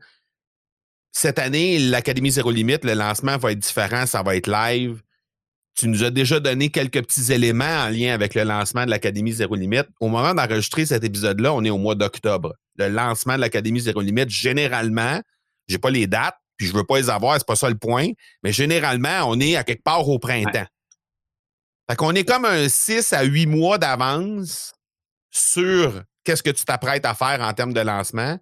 cette année, l'Académie Zéro Limite, le lancement va être différent, ça va être live. Tu nous as déjà donné quelques petits éléments en lien avec le lancement de l'Académie Zéro Limite. Au moment d'enregistrer cet épisode-là, on est au mois d'octobre. Le lancement de l'Académie Zéro Limite, généralement, j'ai pas les dates, puis je veux pas les avoir, c'est pas ça le point, mais généralement, on est à quelque part au printemps. Fait qu'on est comme un 6 à 8 mois d'avance sur qu'est-ce que tu t'apprêtes à faire en termes de lancement.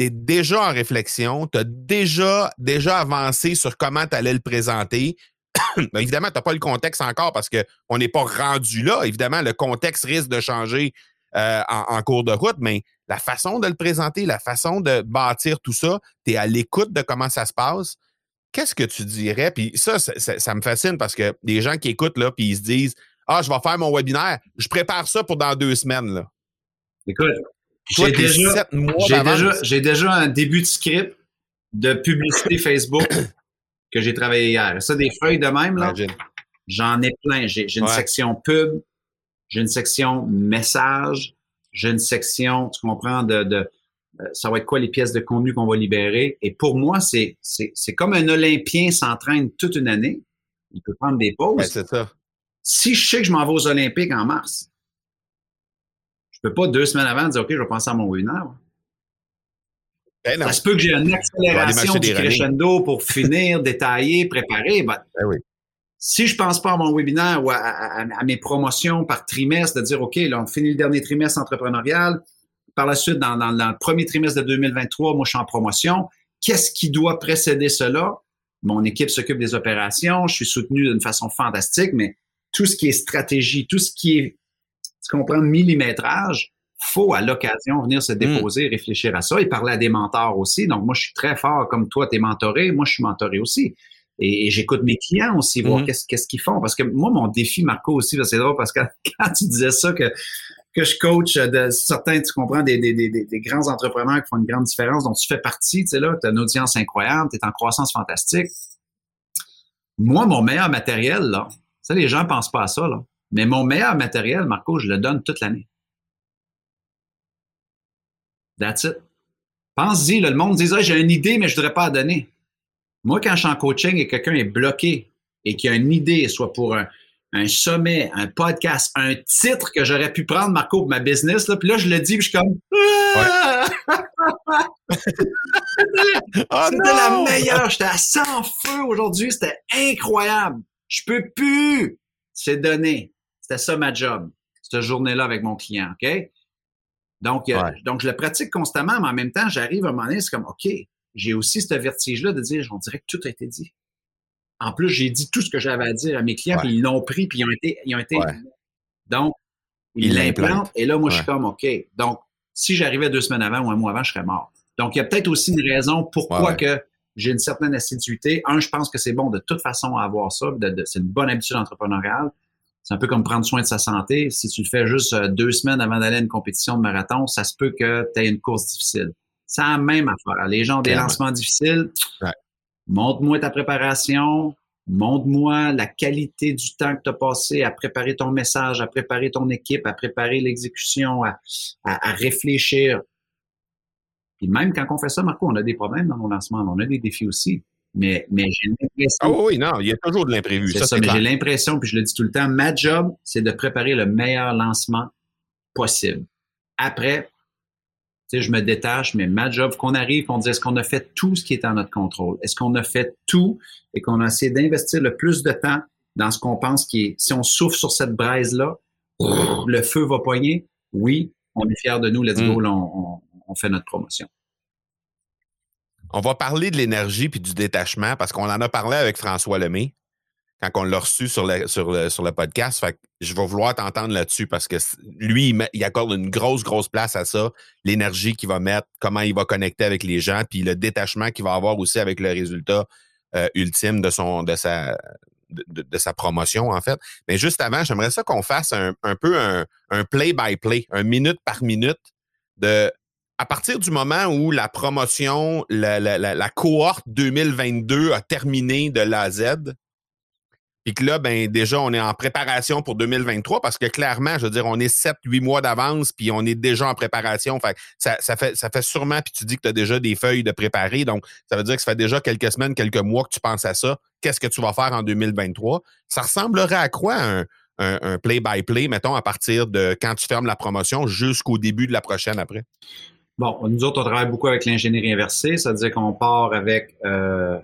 Tu es déjà en réflexion, tu as déjà, déjà avancé sur comment tu allais le présenter, *coughs* ben, évidemment, tu n'as pas le contexte encore parce qu'on n'est pas rendu là. Évidemment, le contexte risque de changer euh, en, cours de route, mais la façon de le présenter, la façon de bâtir tout ça, tu es à l'écoute de comment ça se passe. Qu'est-ce que tu dirais? Puis ça, ça, me fascine parce que des gens qui écoutent, là, puis ils se disent Ah, je vais faire mon webinaire, je prépare ça pour dans deux semaines. Là. Écoute, j'ai déjà, déjà, déjà un début de script de publicité Facebook que j'ai travaillé hier. Ça, des feuilles de même, là, j'en ai plein. J'ai une section pub, j'ai une section message, j'ai une section, tu comprends, de, de euh, ça va être quoi les pièces de contenu qu'on va libérer. Et pour moi, c'est comme un Olympien s'entraîne toute une année. Il peut prendre des pauses. ça. Si je sais que je m'en vais aux Olympiques en mars, je peux pas deux semaines avant dire OK, je vais penser à mon webinaire. Ben ça se peut que j'ai une accélération du crescendo pour *laughs* finir, détailler, préparer. Ben, ben Si je pense pas à mon webinaire ou à, mes promotions par trimestre, de dire, OK, là, on finit le dernier trimestre entrepreneurial. Par la suite, dans, le premier trimestre de 2023, moi, je suis en promotion. Qu'est-ce qui doit précéder cela? Mon équipe s'occupe des opérations. Je suis soutenu d'une façon fantastique, mais tout ce qui est stratégie, tout ce qui est, tu comprends, millimétrage, faut à l'occasion venir se hmm. déposer, réfléchir à ça et parler à des mentors aussi. Donc, moi, je suis très fort comme toi, tu es mentoré. Moi, je suis mentoré aussi. Et, j'écoute mes clients aussi, voir hmm. qu'est-ce qu'ils font. Parce que moi, mon défi, Marco, aussi, c'est drôle parce que *laughs* quand tu disais ça, que, que je coach de certains, tu comprends, des, des, des, des grands entrepreneurs qui font une grande différence, dont tu fais partie, tu sais, là, tu as une audience incroyable, tu es en croissance fantastique. Moi, mon meilleur matériel, là, ça, les gens pensent pas à ça, là. Mais mon meilleur matériel, Marco, je le donne toute l'année. That's it. Pense-y, le monde disait j'ai une idée, mais je ne voudrais pas la donner. Moi, quand je suis en coaching et quelqu'un est bloqué et qu'il a une idée, soit pour un, sommet, un podcast, un titre que j'aurais pu prendre, Marco, pour ma business, là, puis là, je le dis, puis je suis comme. Ah! *laughs* c'était la meilleure. J'étais à 100 feu aujourd'hui. C'était incroyable. Je peux plus. C'est donné. C'était ça ma job, cette journée-là avec mon client. OK? Donc, euh, donc, je le pratique constamment, mais en même temps, j'arrive à un moment donné, c'est comme, OK, j'ai aussi ce vertige-là de dire, on dirait que tout a été dit. En plus, j'ai dit tout ce que j'avais à dire à mes clients, puis ils l'ont pris, puis ils ont été, ils ont été. Donc, ils l'implantent, et là, moi, je suis comme, OK. Donc, si j'arrivais deux semaines avant ou un mois avant, je serais mort. Donc, il y a peut-être aussi une raison pourquoi que j'ai une certaine assiduité. Un, je pense que c'est bon de toute façon avoir ça. c'est une bonne habitude entrepreneuriale. C'est un peu comme prendre soin de sa santé. Si tu le fais juste euh, deux semaines avant d'aller à une compétition de marathon, ça se peut que tu aies une course difficile. C'est la même affaire. Les gens ont des lancements difficiles. Montre-moi ta préparation. Montre-moi la qualité du temps que tu as passé à préparer ton message, à préparer ton équipe, à préparer l'exécution, à, à, réfléchir. Puis même quand on fait ça, Marco, on a des problèmes dans nos lancements. On a des défis aussi. Mais, mais j'ai l'impression. Ah oui, non, il y a toujours de l'imprévu. Ça, mais j'ai l'impression, puis je le dis tout le temps, ma job, c'est de préparer le meilleur lancement possible. Après, tu sais, je me détache, mais ma job, qu'on arrive, qu'on dise est-ce qu'on a fait tout ce qui est en notre contrôle? Est-ce qu'on a fait tout et qu'on a essayé d'investir le plus de temps dans ce qu'on pense qui est, si on souffle sur cette braise-là, le feu va poigner? Oui, on est fiers de nous, let's go, mm. on fait notre promotion. On va parler de l'énergie puis du détachement parce qu'on en a parlé avec François Lemay quand on l'a reçu sur le, sur sur le podcast. Fait je vais vouloir t'entendre là-dessus parce que lui, il, accorde une grosse, grosse place à ça. L'énergie qu'il va mettre, comment il va connecter avec les gens, puis le détachement qu'il va avoir aussi avec le résultat euh, ultime de son de sa de, sa promotion, en fait. Mais juste avant, j'aimerais ça qu'on fasse un, peu un play-by-play, un minute par minute de à partir du moment où la promotion, la, la, la, cohorte 2022 a terminé de l'A Z, puis que là, ben déjà, on est en préparation pour 2023 parce que clairement, je veux dire, on est 7-8 mois d'avance, puis on est déjà en préparation. Ça, ça, fait, ça fait sûrement, puis tu dis que tu as déjà des feuilles de préparer. Donc, ça veut dire que ça fait déjà quelques semaines, quelques mois que tu penses à ça. Qu'est-ce que tu vas faire en 2023? Ça ressemblerait à quoi un, un play-by-play, mettons, à partir de quand tu fermes la promotion jusqu'au début de la prochaine après? Bon, nous autres, on travaille beaucoup avec l'ingénierie inversée, c'est-à-dire qu'on part avec euh,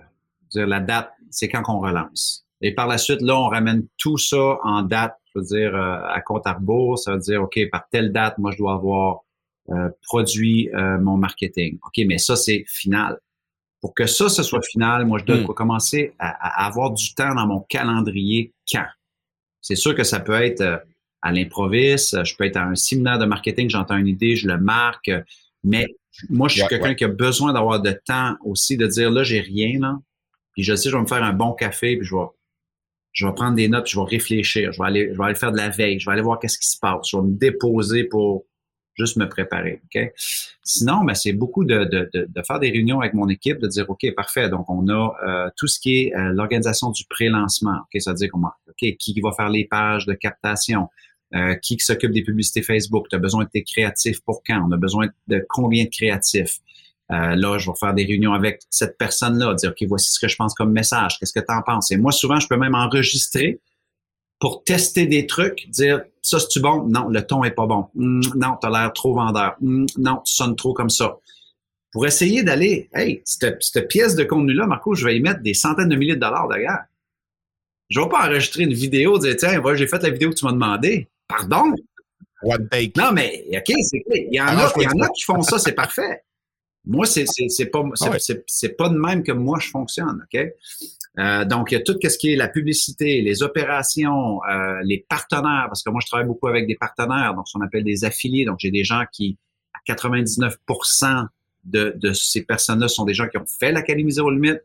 dire la date, c'est quand qu'on relance. Et par la suite, là, on ramène tout ça en date, je veux dire, euh, à compte à rebours. Ça veut dire, OK, par telle date, moi, je dois avoir euh, produit euh, mon marketing. OK, mais ça, c'est final. Pour que ça, ce soit final, moi, je dois hmm. commencer à, avoir du temps dans mon calendrier quand? C'est sûr que ça peut être à l'improviste, je peux être à un séminaire de marketing, j'entends une idée, je le marque, mais moi, je suis quelqu'un qui a besoin d'avoir de temps aussi, de dire là, j'ai rien, là. Puis je sais, je vais me faire un bon café, puis je vais, je vais prendre des notes, je vais réfléchir, je vais aller, je vais aller faire de la veille, je vais aller voir qu'est-ce qui se passe, je vais me déposer pour juste me préparer. OK? Sinon, ben, c'est beaucoup de, de, de, faire des réunions avec mon équipe, de dire OK, parfait. Donc, on a euh, tout ce qui est euh, l'organisation du pré-lancement. OK, ça veut dire comment OK, qui va faire les pages de captation, euh, qui s'occupe des publicités Facebook? Tu as besoin de tes créatifs pour quand? On a besoin de combien de créatifs? Euh, là, je vais faire des réunions avec cette personne-là, dire, OK, voici ce que je pense comme message. Qu'est-ce que tu en penses? Et moi, souvent, je peux même enregistrer pour tester des trucs, dire, ça, c'est-tu bon? Non, le ton est pas bon. Hmm, non, tu as l'air trop vendeur. Hmm, non, tu sonnes trop comme ça. Pour essayer d'aller, hey, cette, pièce de contenu-là, Marco, je vais y mettre des centaines de milliers de dollars derrière. Je vais pas enregistrer une vidéo, dire, tiens, voilà, j'ai fait la vidéo que tu m'as demandé. Pardon? Non, mais OK, c'est Il y en, a, il y en a qui font ça, c'est parfait. Moi, c'est pas, ah c'est pas de même que moi je fonctionne, OK? Euh, donc, il y a tout ce qui est la publicité, les opérations, euh, les partenaires, parce que moi, je travaille beaucoup avec des partenaires, donc ce qu'on appelle des affiliés. Donc, j'ai des gens qui, à 99 de, de ces personnes-là sont des gens qui ont fait l'Académie Zéro Limite,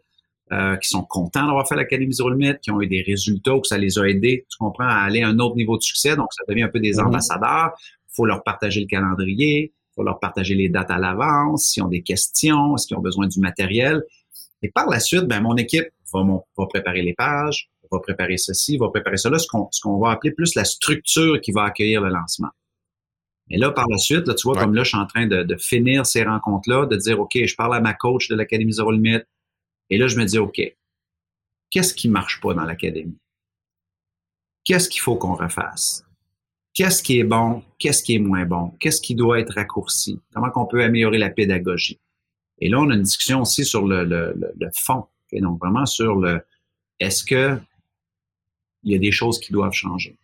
euh, qui sont contents d'avoir fait l'Académie Zero Limit, qui ont eu des résultats, que ça les a aidés, tu comprends, à aller à un autre niveau de succès. Donc, ça devient un peu des mhm. ambassadeurs. Il faut leur partager le calendrier, il faut leur partager les dates à l'avance, s'ils ont des questions, s'ils ont besoin du matériel. Et par la suite, ben, mon équipe va, va préparer les pages, va préparer ceci, va préparer cela, ce qu'on, ce qu'on va appeler plus la structure qui va accueillir le lancement. Et là, par la suite, là, tu vois, comme là, je suis en train de, de finir ces rencontres-là, de dire, OK, je parle à ma coach de l'Académie Zero Limit, et là, je me dis, OK, qu'est-ce qui marche pas dans l'académie? Qu'est-ce qu'il faut qu'on refasse? Qu'est-ce qui est bon? Qu'est-ce qui est moins bon? Qu'est-ce qui doit être raccourci? Comment qu'on peut améliorer la pédagogie? Et là, on a une discussion aussi sur le, le, le, fond. Donc, vraiment sur le est-ce que il y a des choses qui doivent changer?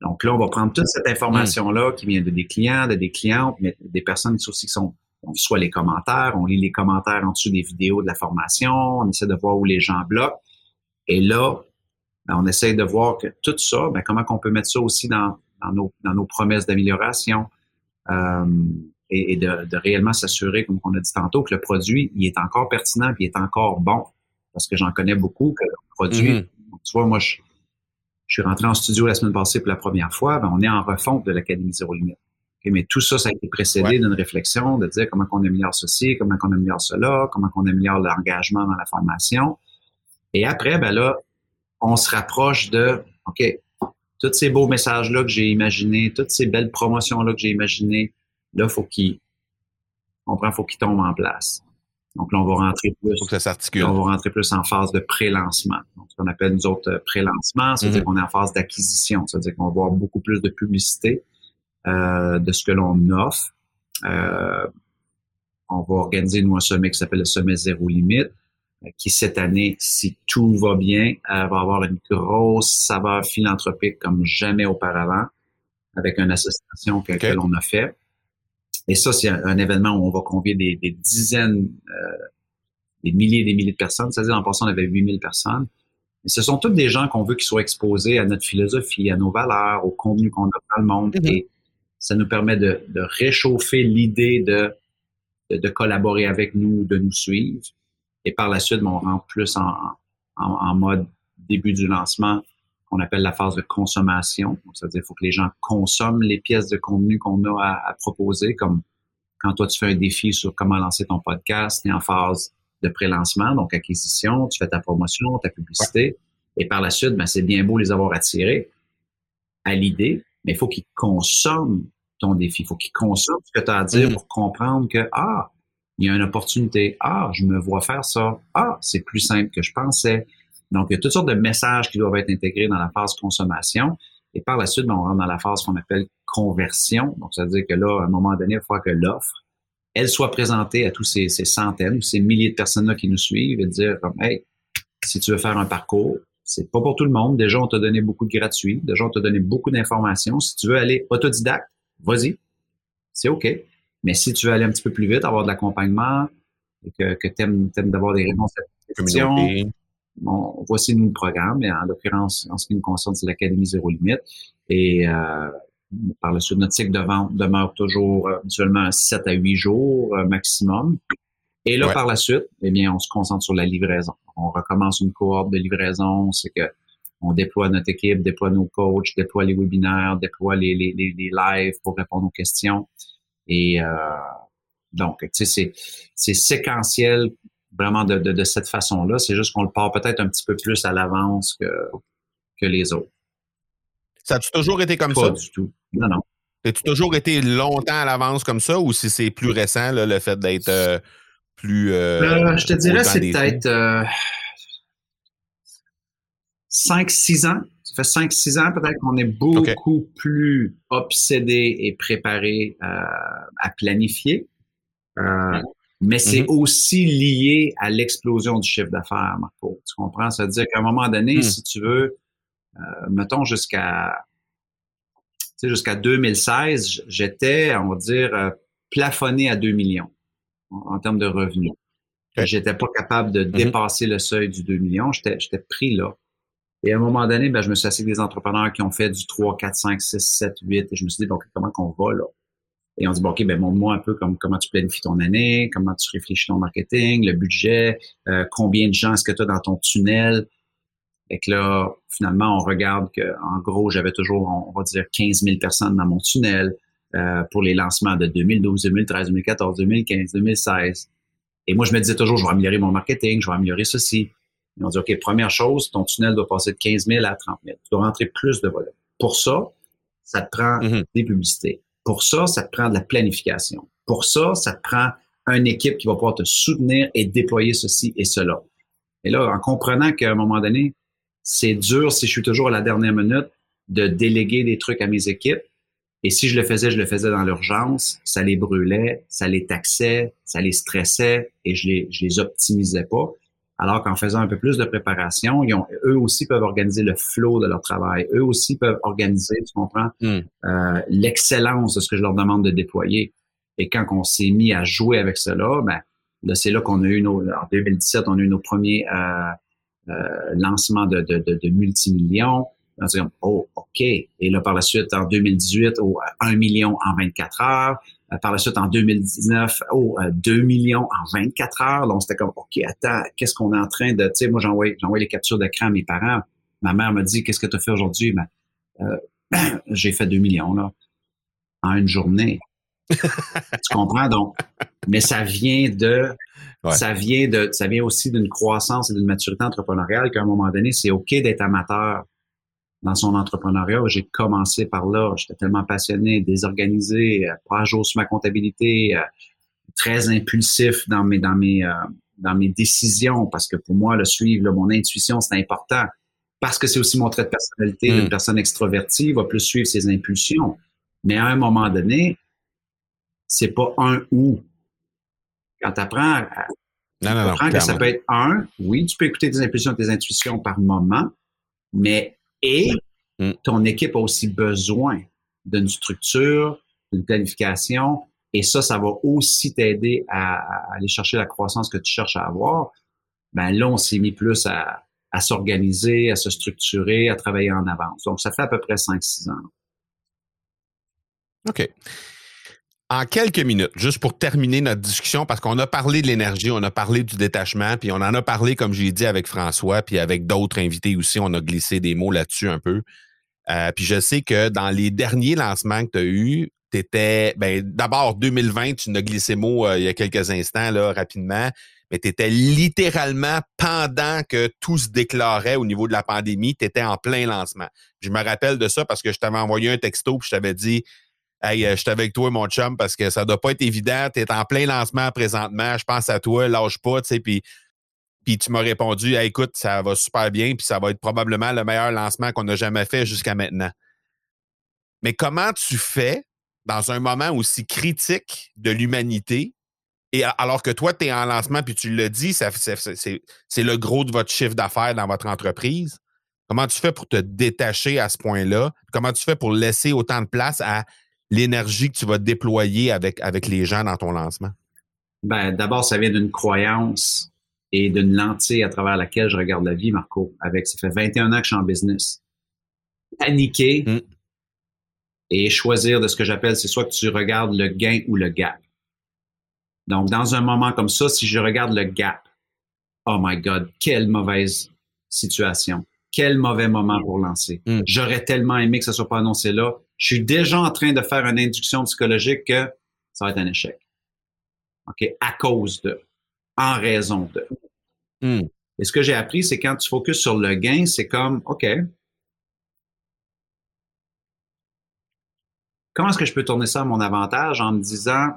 Donc là, on va prendre toute cette information-là qui vient de des clients, de des clientes, mais des personnes aussi qui sont on soit les commentaires, on lit les commentaires en dessous des vidéos de la formation, on essaie de voir où les gens bloquent. Et là, ben, on essaie de voir que tout ça, ben, comment on peut mettre ça aussi dans, nos, dans nos promesses d'amélioration euh, et, de, réellement s'assurer, comme on a dit tantôt, que le produit, il est encore pertinent et il est encore bon. Parce que j'en connais beaucoup que le produit, mm-hmm. tu vois, moi, je, je, suis rentré en studio la semaine passée pour la première fois, ben, on est en refonte de l'Académie Zéro Limite mais tout ça, ça a été précédé d'une réflexion de dire comment on améliore ceci, comment on améliore cela, comment on améliore l'engagement dans la formation. Et après, ben là, on se rapproche de, OK, tous ces beaux messages-là que j'ai imaginés, toutes ces belles promotions-là que j'ai imaginées, là, faut qu'ils, on prend, faut qu'ils tombent en place. Donc là, on va rentrer plus. Faut que ça s'articule. On va rentrer plus en phase de pré-lancement. Donc, ce qu'on appelle nous autres pré-lancement, c'est-à-dire mm-hmm. qu'on est en phase d'acquisition. C'est-à-dire qu'on va avoir beaucoup plus de publicité euh, de ce que l'on offre. Euh, on va organiser, nous, un sommet qui s'appelle le Sommet Zéro Limite, euh, qui cette année, si tout va bien, va avoir une grosse saveur philanthropique comme jamais auparavant, avec une association que, l'on a fait. Et ça, c'est un, événement où on va convier des, dizaines, des milliers et des milliers de personnes. C'est-à-dire, en passant, on avait 8000 personnes. Mais ce sont tous des gens qu'on veut qu'ils soient exposés à notre philosophie, à nos valeurs, au contenu qu'on offre dans le monde. Mm-hmm. Et ça nous permet de, réchauffer l'idée de, de, collaborer avec nous, de nous suivre. Et par la suite, on rentre plus en, en, mode début du lancement qu'on appelle la phase de consommation. C'est-à-dire qu'il faut que les gens consomment les pièces de contenu qu'on a à, à, proposer, comme quand toi tu fais un défi sur comment lancer ton podcast, tu es en phase de pré-lancement, donc acquisition, tu fais ta promotion, ta publicité, et par la suite, ben, c'est bien beau les avoir attirés à l'idée, mais il faut qu'ils consomment ton défi. Il faut qu'ils consomment ce que tu as à dire mm. pour comprendre que, ah, il y a une opportunité. Ah, je me vois faire ça. Ah, c'est plus simple que je pensais. Donc, il y a toutes sortes de messages qui doivent être intégrés dans la phase consommation. Et par la suite, ben, on rentre dans la phase qu'on appelle conversion. Donc, ça veut dire que là, à un moment donné, il faut que l'offre, elle soit présentée à tous ces, ces centaines ou ces milliers de personnes-là qui nous suivent et dire comme, hey, si tu veux faire un parcours, c'est pas pour tout le monde. Déjà, on t'a donné beaucoup de gratuit. Déjà, on t'a donné beaucoup d'informations. Si tu veux aller autodidacte, vas-y. C'est OK. Mais si tu veux aller un petit peu plus vite, avoir de l'accompagnement, et que, que tu aimes, d'avoir des réponses à tes questions, bon, voici nous le programme. Et en l'occurrence, en ce qui nous concerne, c'est l'Académie Zéro Limite. Et euh, par la suite, notre cycle de vente demeure toujours euh, seulement 7 à 8 jours euh, maximum. Et là, par la suite, eh bien, on se concentre sur la livraison. On recommence une cohorte de livraison, c'est que on déploie notre équipe, déploie nos coachs, déploie les webinaires, déploie les, les, les, les lives pour répondre aux questions. Et euh, donc, tu sais, c'est séquentiel vraiment de, de, de cette façon-là. C'est juste qu'on le part peut-être un petit peu plus à l'avance que, que les autres. Ça a-tu toujours été comme ça? Pas du tout. Non, non. As-tu toujours été longtemps à l'avance comme ça ou si c'est plus récent, là, le fait d'être euh, plus. Euh, euh, je te dirais, c'est peut-être 5-6 ans. Ça fait 5-6 ans peut-être qu'on est beaucoup plus obsédé et préparé à planifier. mais c'est mm-hmm. aussi lié à l'explosion du chiffre d'affaires, Marco. Tu comprends? Ça veut dire qu'à un moment donné, mm. si tu veux, mettons jusqu'à jusqu'à 2016, j'étais, on va dire, plafonné à 2 millions en termes de revenus. J'étais pas capable de mm-hmm. dépasser le seuil du 2 millions. J'étais pris là. Et à un moment donné, ben, je me suis assis avec des entrepreneurs qui ont fait du 3, 4, 5, 6, 7, 8. Et je me suis dit, bon, comment qu'on va là? Et on dit, bon, OK, ben, montre-moi un peu comme, comment tu planifies ton année, comment tu réfléchis ton marketing, le budget, euh, combien de gens est-ce que tu as dans ton tunnel? Et que là, finalement, on regarde que, en gros, j'avais toujours, on va dire, 15 000 personnes dans mon tunnel. Euh, pour les lancements de 2012, 2013, 2014, 2015, 2016. Et moi, je me disais toujours, je vais améliorer mon marketing, je vais améliorer ceci. Et on dit, OK, première chose, ton tunnel doit passer de 15 000 à 30 000. Tu dois rentrer plus de volume. Pour ça, ça te prend mm-hmm. des publicités. Pour ça, ça te prend de la planification. Pour ça, ça te prend une équipe qui va pouvoir te soutenir et déployer ceci et cela. Et là, en comprenant qu'à un moment donné, c'est dur si je suis toujours à la dernière minute de déléguer des trucs à mes équipes, et si je le faisais, je le faisais dans l'urgence, ça les brûlait, ça les taxait, ça les stressait et je les, je les optimisais pas. Alors qu'en faisant un peu plus de préparation, ils ont, eux aussi peuvent organiser le flow de leur travail. Eux aussi peuvent organiser, tu comprends, hmm. euh, l'excellence de ce que je leur demande de déployer. Et quand on s'est mis à jouer avec cela, ben, là, c'est là qu'on a eu nos, en 2017, on a eu nos premiers euh, euh, lancements de, de, de, de multimillions. On dit, oh, OK. Et là, par la suite, en 2018, oh, 1 million en 24 heures. Euh, par la suite, en 2019, oh, 2 millions en 24 heures. Donc, c'était comme, OK, attends, qu'est-ce qu'on est en train de... Tu sais, moi, j'envoie les captures d'écran à mes parents. Ma mère me dit, qu'est-ce que tu as fait aujourd'hui? Ben, euh, *clears throat* j'ai fait 2 millions, là, en une journée. tu comprends? Donc, mais ça vient de... Ça vient de, ça vient aussi d'une croissance et d'une maturité entrepreneuriale qu'à un moment donné, c'est OK d'être amateur dans son entrepreneuriat. J'ai commencé par là. J'étais tellement passionné, désorganisé, euh, pas à jour sur ma comptabilité, euh, très impulsif dans mes, dans mes, euh, dans mes décisions parce que pour moi, le suivre, mon intuition, c'est important. Parce que c'est aussi mon trait de personnalité. Une hmm. personne extrovertie va plus suivre ses impulsions. Mais à un moment donné, c'est pas un ou. Quand tu apprends, apprends que ça peut être un, oui, tu peux écouter tes impulsions et tes intuitions par moment, mais et mm. ton équipe a aussi besoin d'une structure, d'une planification. Et ça, ça va aussi t'aider à, aller chercher la croissance que tu cherches à avoir. Ben là, on s'est mis plus à, s'organiser, à se structurer, à travailler en avance. Donc, ça fait à peu près 5-6 ans. OK. En quelques minutes, juste pour terminer notre discussion, parce qu'on a parlé de l'énergie, on a parlé du détachement, puis on en a parlé, comme j'ai dit, avec François, puis avec d'autres invités aussi, on a glissé des mots là-dessus un peu. Euh, puis je sais que dans les derniers lancements que tu as eus, tu étais, ben, d'abord 2020, tu nous as glissé mot euh, il y a quelques instants, là, rapidement, mais tu étais littéralement pendant que tout se déclarait au niveau de la pandémie, tu étais en plein lancement. Je me rappelle de ça parce que je t'avais envoyé un texto, puis je t'avais dit, Hey, euh, je suis avec toi, mon chum, parce que ça doit pas être évident. Tu es en plein lancement présentement. Je pense à toi, lâche pas, tu sais. Puis, puis tu m'as répondu, écoute, ça va super bien, puis ça va être probablement le meilleur lancement qu'on a jamais fait jusqu'à maintenant. Mais comment tu fais dans un moment aussi critique de l'humanité, et alors que toi, tu es en lancement, puis tu le dis, c'est le gros de votre chiffre d'affaires dans votre entreprise. Comment tu fais pour te détacher à ce point-là? Comment tu fais pour laisser autant de place à l'énergie que tu vas déployer avec, avec les gens dans ton lancement? Ben, d'abord, ça vient d'une croyance et d'une lentille à travers laquelle je regarde la vie, Marco. Avec, ça fait 21 ans que je suis en business. Paniquer hmm. et choisir de ce que j'appelle, c'est soit que tu regardes le gain ou le gap. Donc, dans un moment comme ça, si je regarde le gap, oh my God, quelle mauvaise situation. Quel mauvais moment pour lancer. Hmm. J'aurais tellement aimé que ça soit pas annoncé là je suis déjà en train de faire une induction psychologique que ça va être un échec. OK? À cause de, en raison de. Hmm. Et ce que j'ai appris, c'est quand tu focuses sur le gain, c'est comme, OK, comment est-ce que je peux tourner ça à mon avantage en me disant,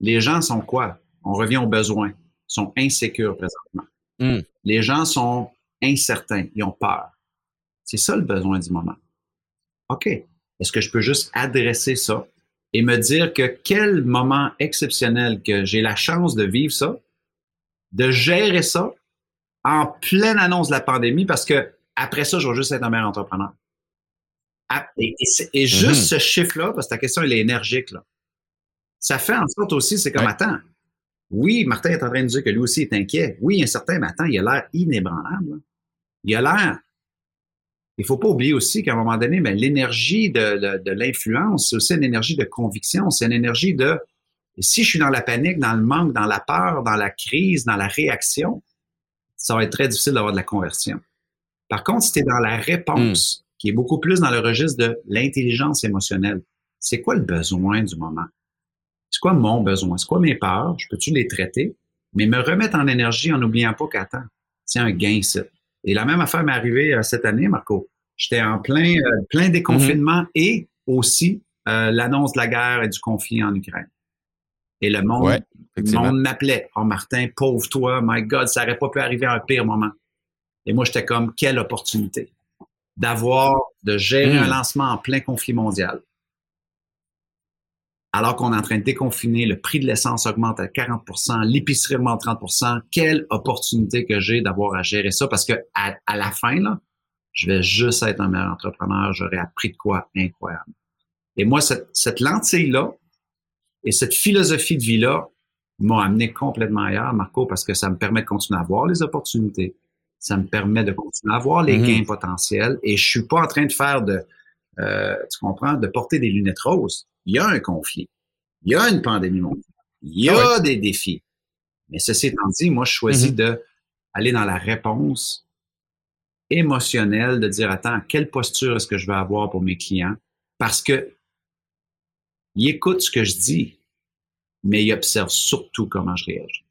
les gens sont quoi? On revient aux besoins, sont insécures présentement. Hmm. Les gens sont incertains, ils ont peur. C'est ça le besoin du moment. OK, est-ce que je peux juste adresser ça et me dire que quel moment exceptionnel que j'ai la chance de vivre ça, de gérer ça en pleine annonce de la pandémie? Parce que après ça, je vais juste être un meilleur entrepreneur. Ah, et, juste mm-hmm. ce chiffre-là, parce que ta question, elle est énergique, là. Ça fait en sorte aussi, c'est comme, attends, oui, Martin est en train de dire que lui aussi est inquiet. Oui, un certain, mais attends, il a l'air inébranlable. Il a l'air il faut pas oublier aussi qu'à un moment donné, ben, l'énergie de, l'influence, c'est aussi une énergie de conviction, c'est une énergie de si je suis dans la panique, dans le manque, dans la peur, dans la crise, dans la réaction, ça va être très difficile d'avoir de la conversion. Par contre, si tu es dans la réponse, hmm. qui est beaucoup plus dans le registre de l'intelligence émotionnelle, c'est quoi le besoin du moment? C'est quoi mon besoin? C'est quoi mes peurs? Je peux-tu les traiter? Mais me remettre en énergie en n'oubliant pas qu'attends, c'est un gain, ça. Et la même affaire m'est arrivée euh, cette année, Marco. J'étais en plein, euh, plein déconfinement mm-hmm. et aussi euh, l'annonce de la guerre et du conflit en Ukraine. Et le monde, monde m'appelait. Oh Martin, pauvre toi, my God, ça n'aurait pas pu arriver à un pire moment. Et moi, j'étais comme, quelle opportunité d'avoir, de gérer un mm. lancement en plein conflit mondial alors qu'on est en train de déconfiner, le prix de l'essence augmente à 40% l'épicerie augmente 30% quelle opportunité que j'ai d'avoir à gérer ça parce que à, la fin, là, je vais juste être un meilleur entrepreneur, j'aurais appris de quoi incroyable. Et moi, cette, cette lentille-là et cette philosophie de vie-là m'ont amené complètement ailleurs, Marco, parce que ça me permet de continuer à voir les opportunités, ça me permet de continuer à voir les mm-hmm. gains potentiels et je suis pas en train de faire de, euh, tu comprends, de porter des lunettes roses il y a un conflit, il y a une pandémie mondiale, il y a ah des défis. Mais ceci étant dit, moi, je choisis mm-hmm. d'aller dans la réponse émotionnelle, de dire, attends, quelle posture est-ce que je vais avoir pour mes clients? Parce que ils écoutent ce que je dis, mais ils observent surtout comment je réagis.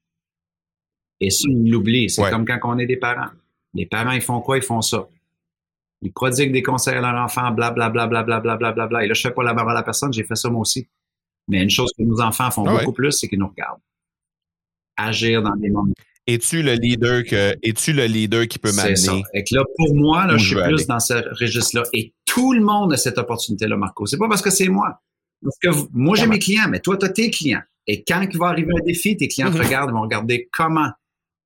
Et ça, ils l'oublient. C'est comme quand on est des parents. Les parents, ils font quoi? Ils font ça. Ils prodiguent des conseils à leur enfant, blablabla, blablabla, blablabla. Et là, je fais pas la barre à la personne, j'ai fait ça moi aussi. Mais une chose que nos enfants font ah beaucoup plus, c'est qu'ils nous regardent. Agir dans des moments. Es-tu le leader que, es-tu le leader qui peut m'amener? C'est ça. Et là, pour moi, là, je suis plus dans ce registre-là. Et tout le monde a cette opportunité-là, Marco. C'est pas parce que c'est moi. Parce que moi, j'ai mes clients, mais toi, tu as tes clients. Et quand il va arriver un défi, tes clients te *laughs* regardent, vont regarder comment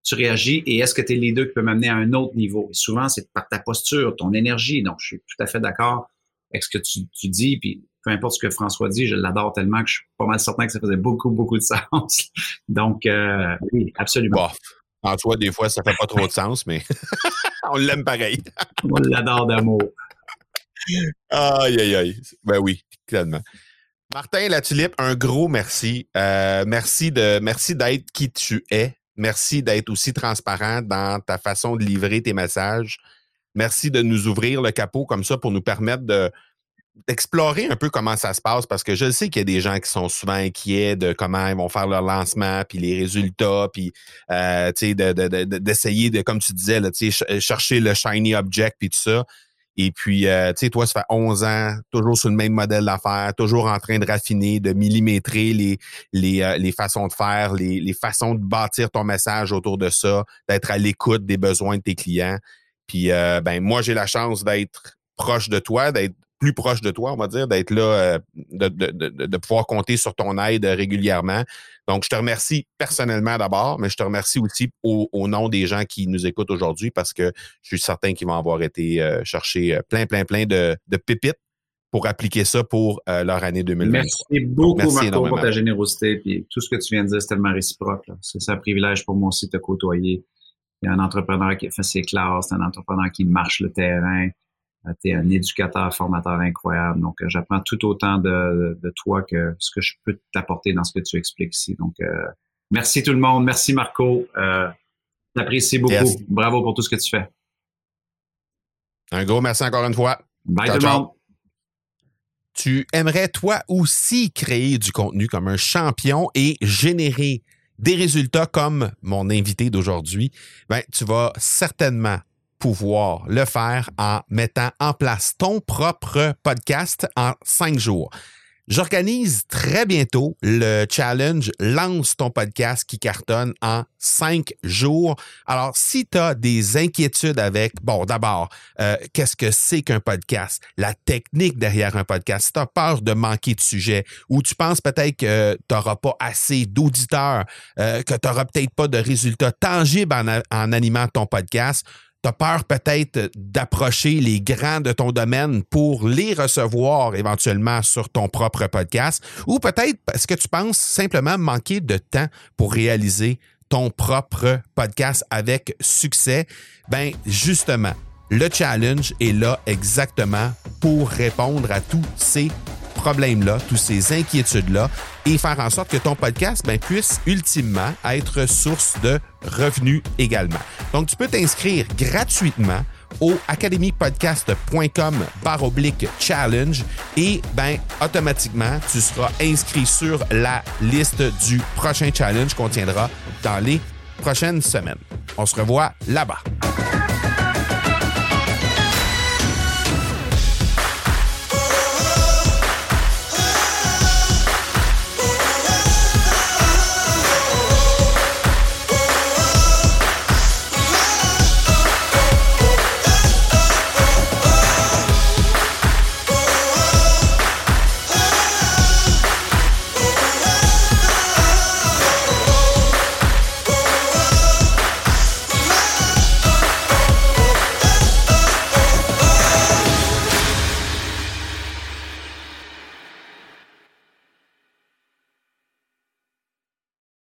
tu réagis et est-ce que tu es le leader qui peut m'amener à un autre niveau? Et souvent, c'est par ta posture, ton énergie. Donc, je suis tout à fait d'accord avec ce que tu, dis, puis peu importe ce que François dit, je l'adore tellement que je suis pas mal certain que ça faisait beaucoup, beaucoup de *laughs* sens. Donc, euh, oui, absolument. Bon, en toi, des fois, ça fait pas trop de sens, mais *laughs* on l'aime pareil. *laughs* on l'adore d'amour. Aïe, aïe, aïe. Ben oui, clairement. Martin La Tulipe, un gros merci. Euh, merci de merci d'être qui tu es. Merci d'être aussi transparent dans ta façon de livrer tes messages. Merci de nous ouvrir le capot comme ça pour nous permettre de d'explorer un peu comment ça se passe parce que je sais qu'il y a des gens qui sont souvent inquiets de comment ils vont faire leur lancement puis les résultats puis euh, d'essayer de, de, de, comme tu disais chercher le shiny object puis tout ça et puis, euh, tu sais, toi, ça fait 11 ans, toujours sur le même modèle d'affaires, toujours en train de raffiner, de millimétrer euh, les façons de faire, les, les façons de bâtir ton message autour de ça, d'être à l'écoute des besoins de tes clients. Puis, ben, moi, j'ai la chance d'être proche de toi, d'être plus proche de toi, on va dire, d'être là, euh, de, de, de, de, pouvoir compter sur ton aide régulièrement. Donc, je te remercie personnellement d'abord, mais je te remercie aussi au, nom des gens qui nous écoutent aujourd'hui parce que je suis certain qu'ils vont avoir été euh, chercher euh, plein, plein, plein de, pépites pour appliquer ça pour leur année 2023. Merci beaucoup, Marco, pour ta générosité. Puis tout ce que tu viens de dire, c'est tellement réciproque. C'est un privilège pour moi aussi de te côtoyer. Il y a un entrepreneur qui fait ses classes, un entrepreneur qui marche le terrain, euh, tu es un éducateur, formateur incroyable. Donc, euh, j'apprends tout autant de, toi que ce que je peux t'apporter dans ce que tu expliques ici. Donc, euh, merci tout le monde. Merci Marco. Euh, J'apprécie beaucoup. Bravo pour tout ce que tu fais. Un gros merci encore une fois. Bye tout le monde. Tu aimerais toi aussi créer du contenu comme un champion et générer des résultats comme mon invité d'aujourd'hui, ben, tu vas certainement pouvoir le faire en mettant en place ton propre podcast en cinq jours. J'organise très bientôt le challenge Lance ton podcast qui cartonne en cinq jours. Alors, si tu as des inquiétudes avec, bon, d'abord, euh, qu'est-ce que c'est qu'un podcast? La technique derrière un podcast. Si tu as peur de manquer de sujet ou tu penses peut-être que tu n'auras pas assez d'auditeurs, euh, que tu n'auras peut-être pas de résultats tangibles en, en animant ton podcast, tu peur peut-être d'approcher les grands de ton domaine pour les recevoir éventuellement sur ton propre podcast, ou peut-être parce que tu penses simplement manquer de temps pour réaliser ton propre podcast avec succès, ben justement, le challenge est là exactement pour répondre à tous ces problèmes-là, toutes ces inquiétudes-là et faire en sorte que ton podcast ben, puisse ultimement être source de revenus également. Donc, tu peux t'inscrire gratuitement au academypodcast.com oblique challenge et ben automatiquement tu seras inscrit sur la liste du prochain challenge qu'on tiendra dans les prochaines semaines. On se revoit là-bas.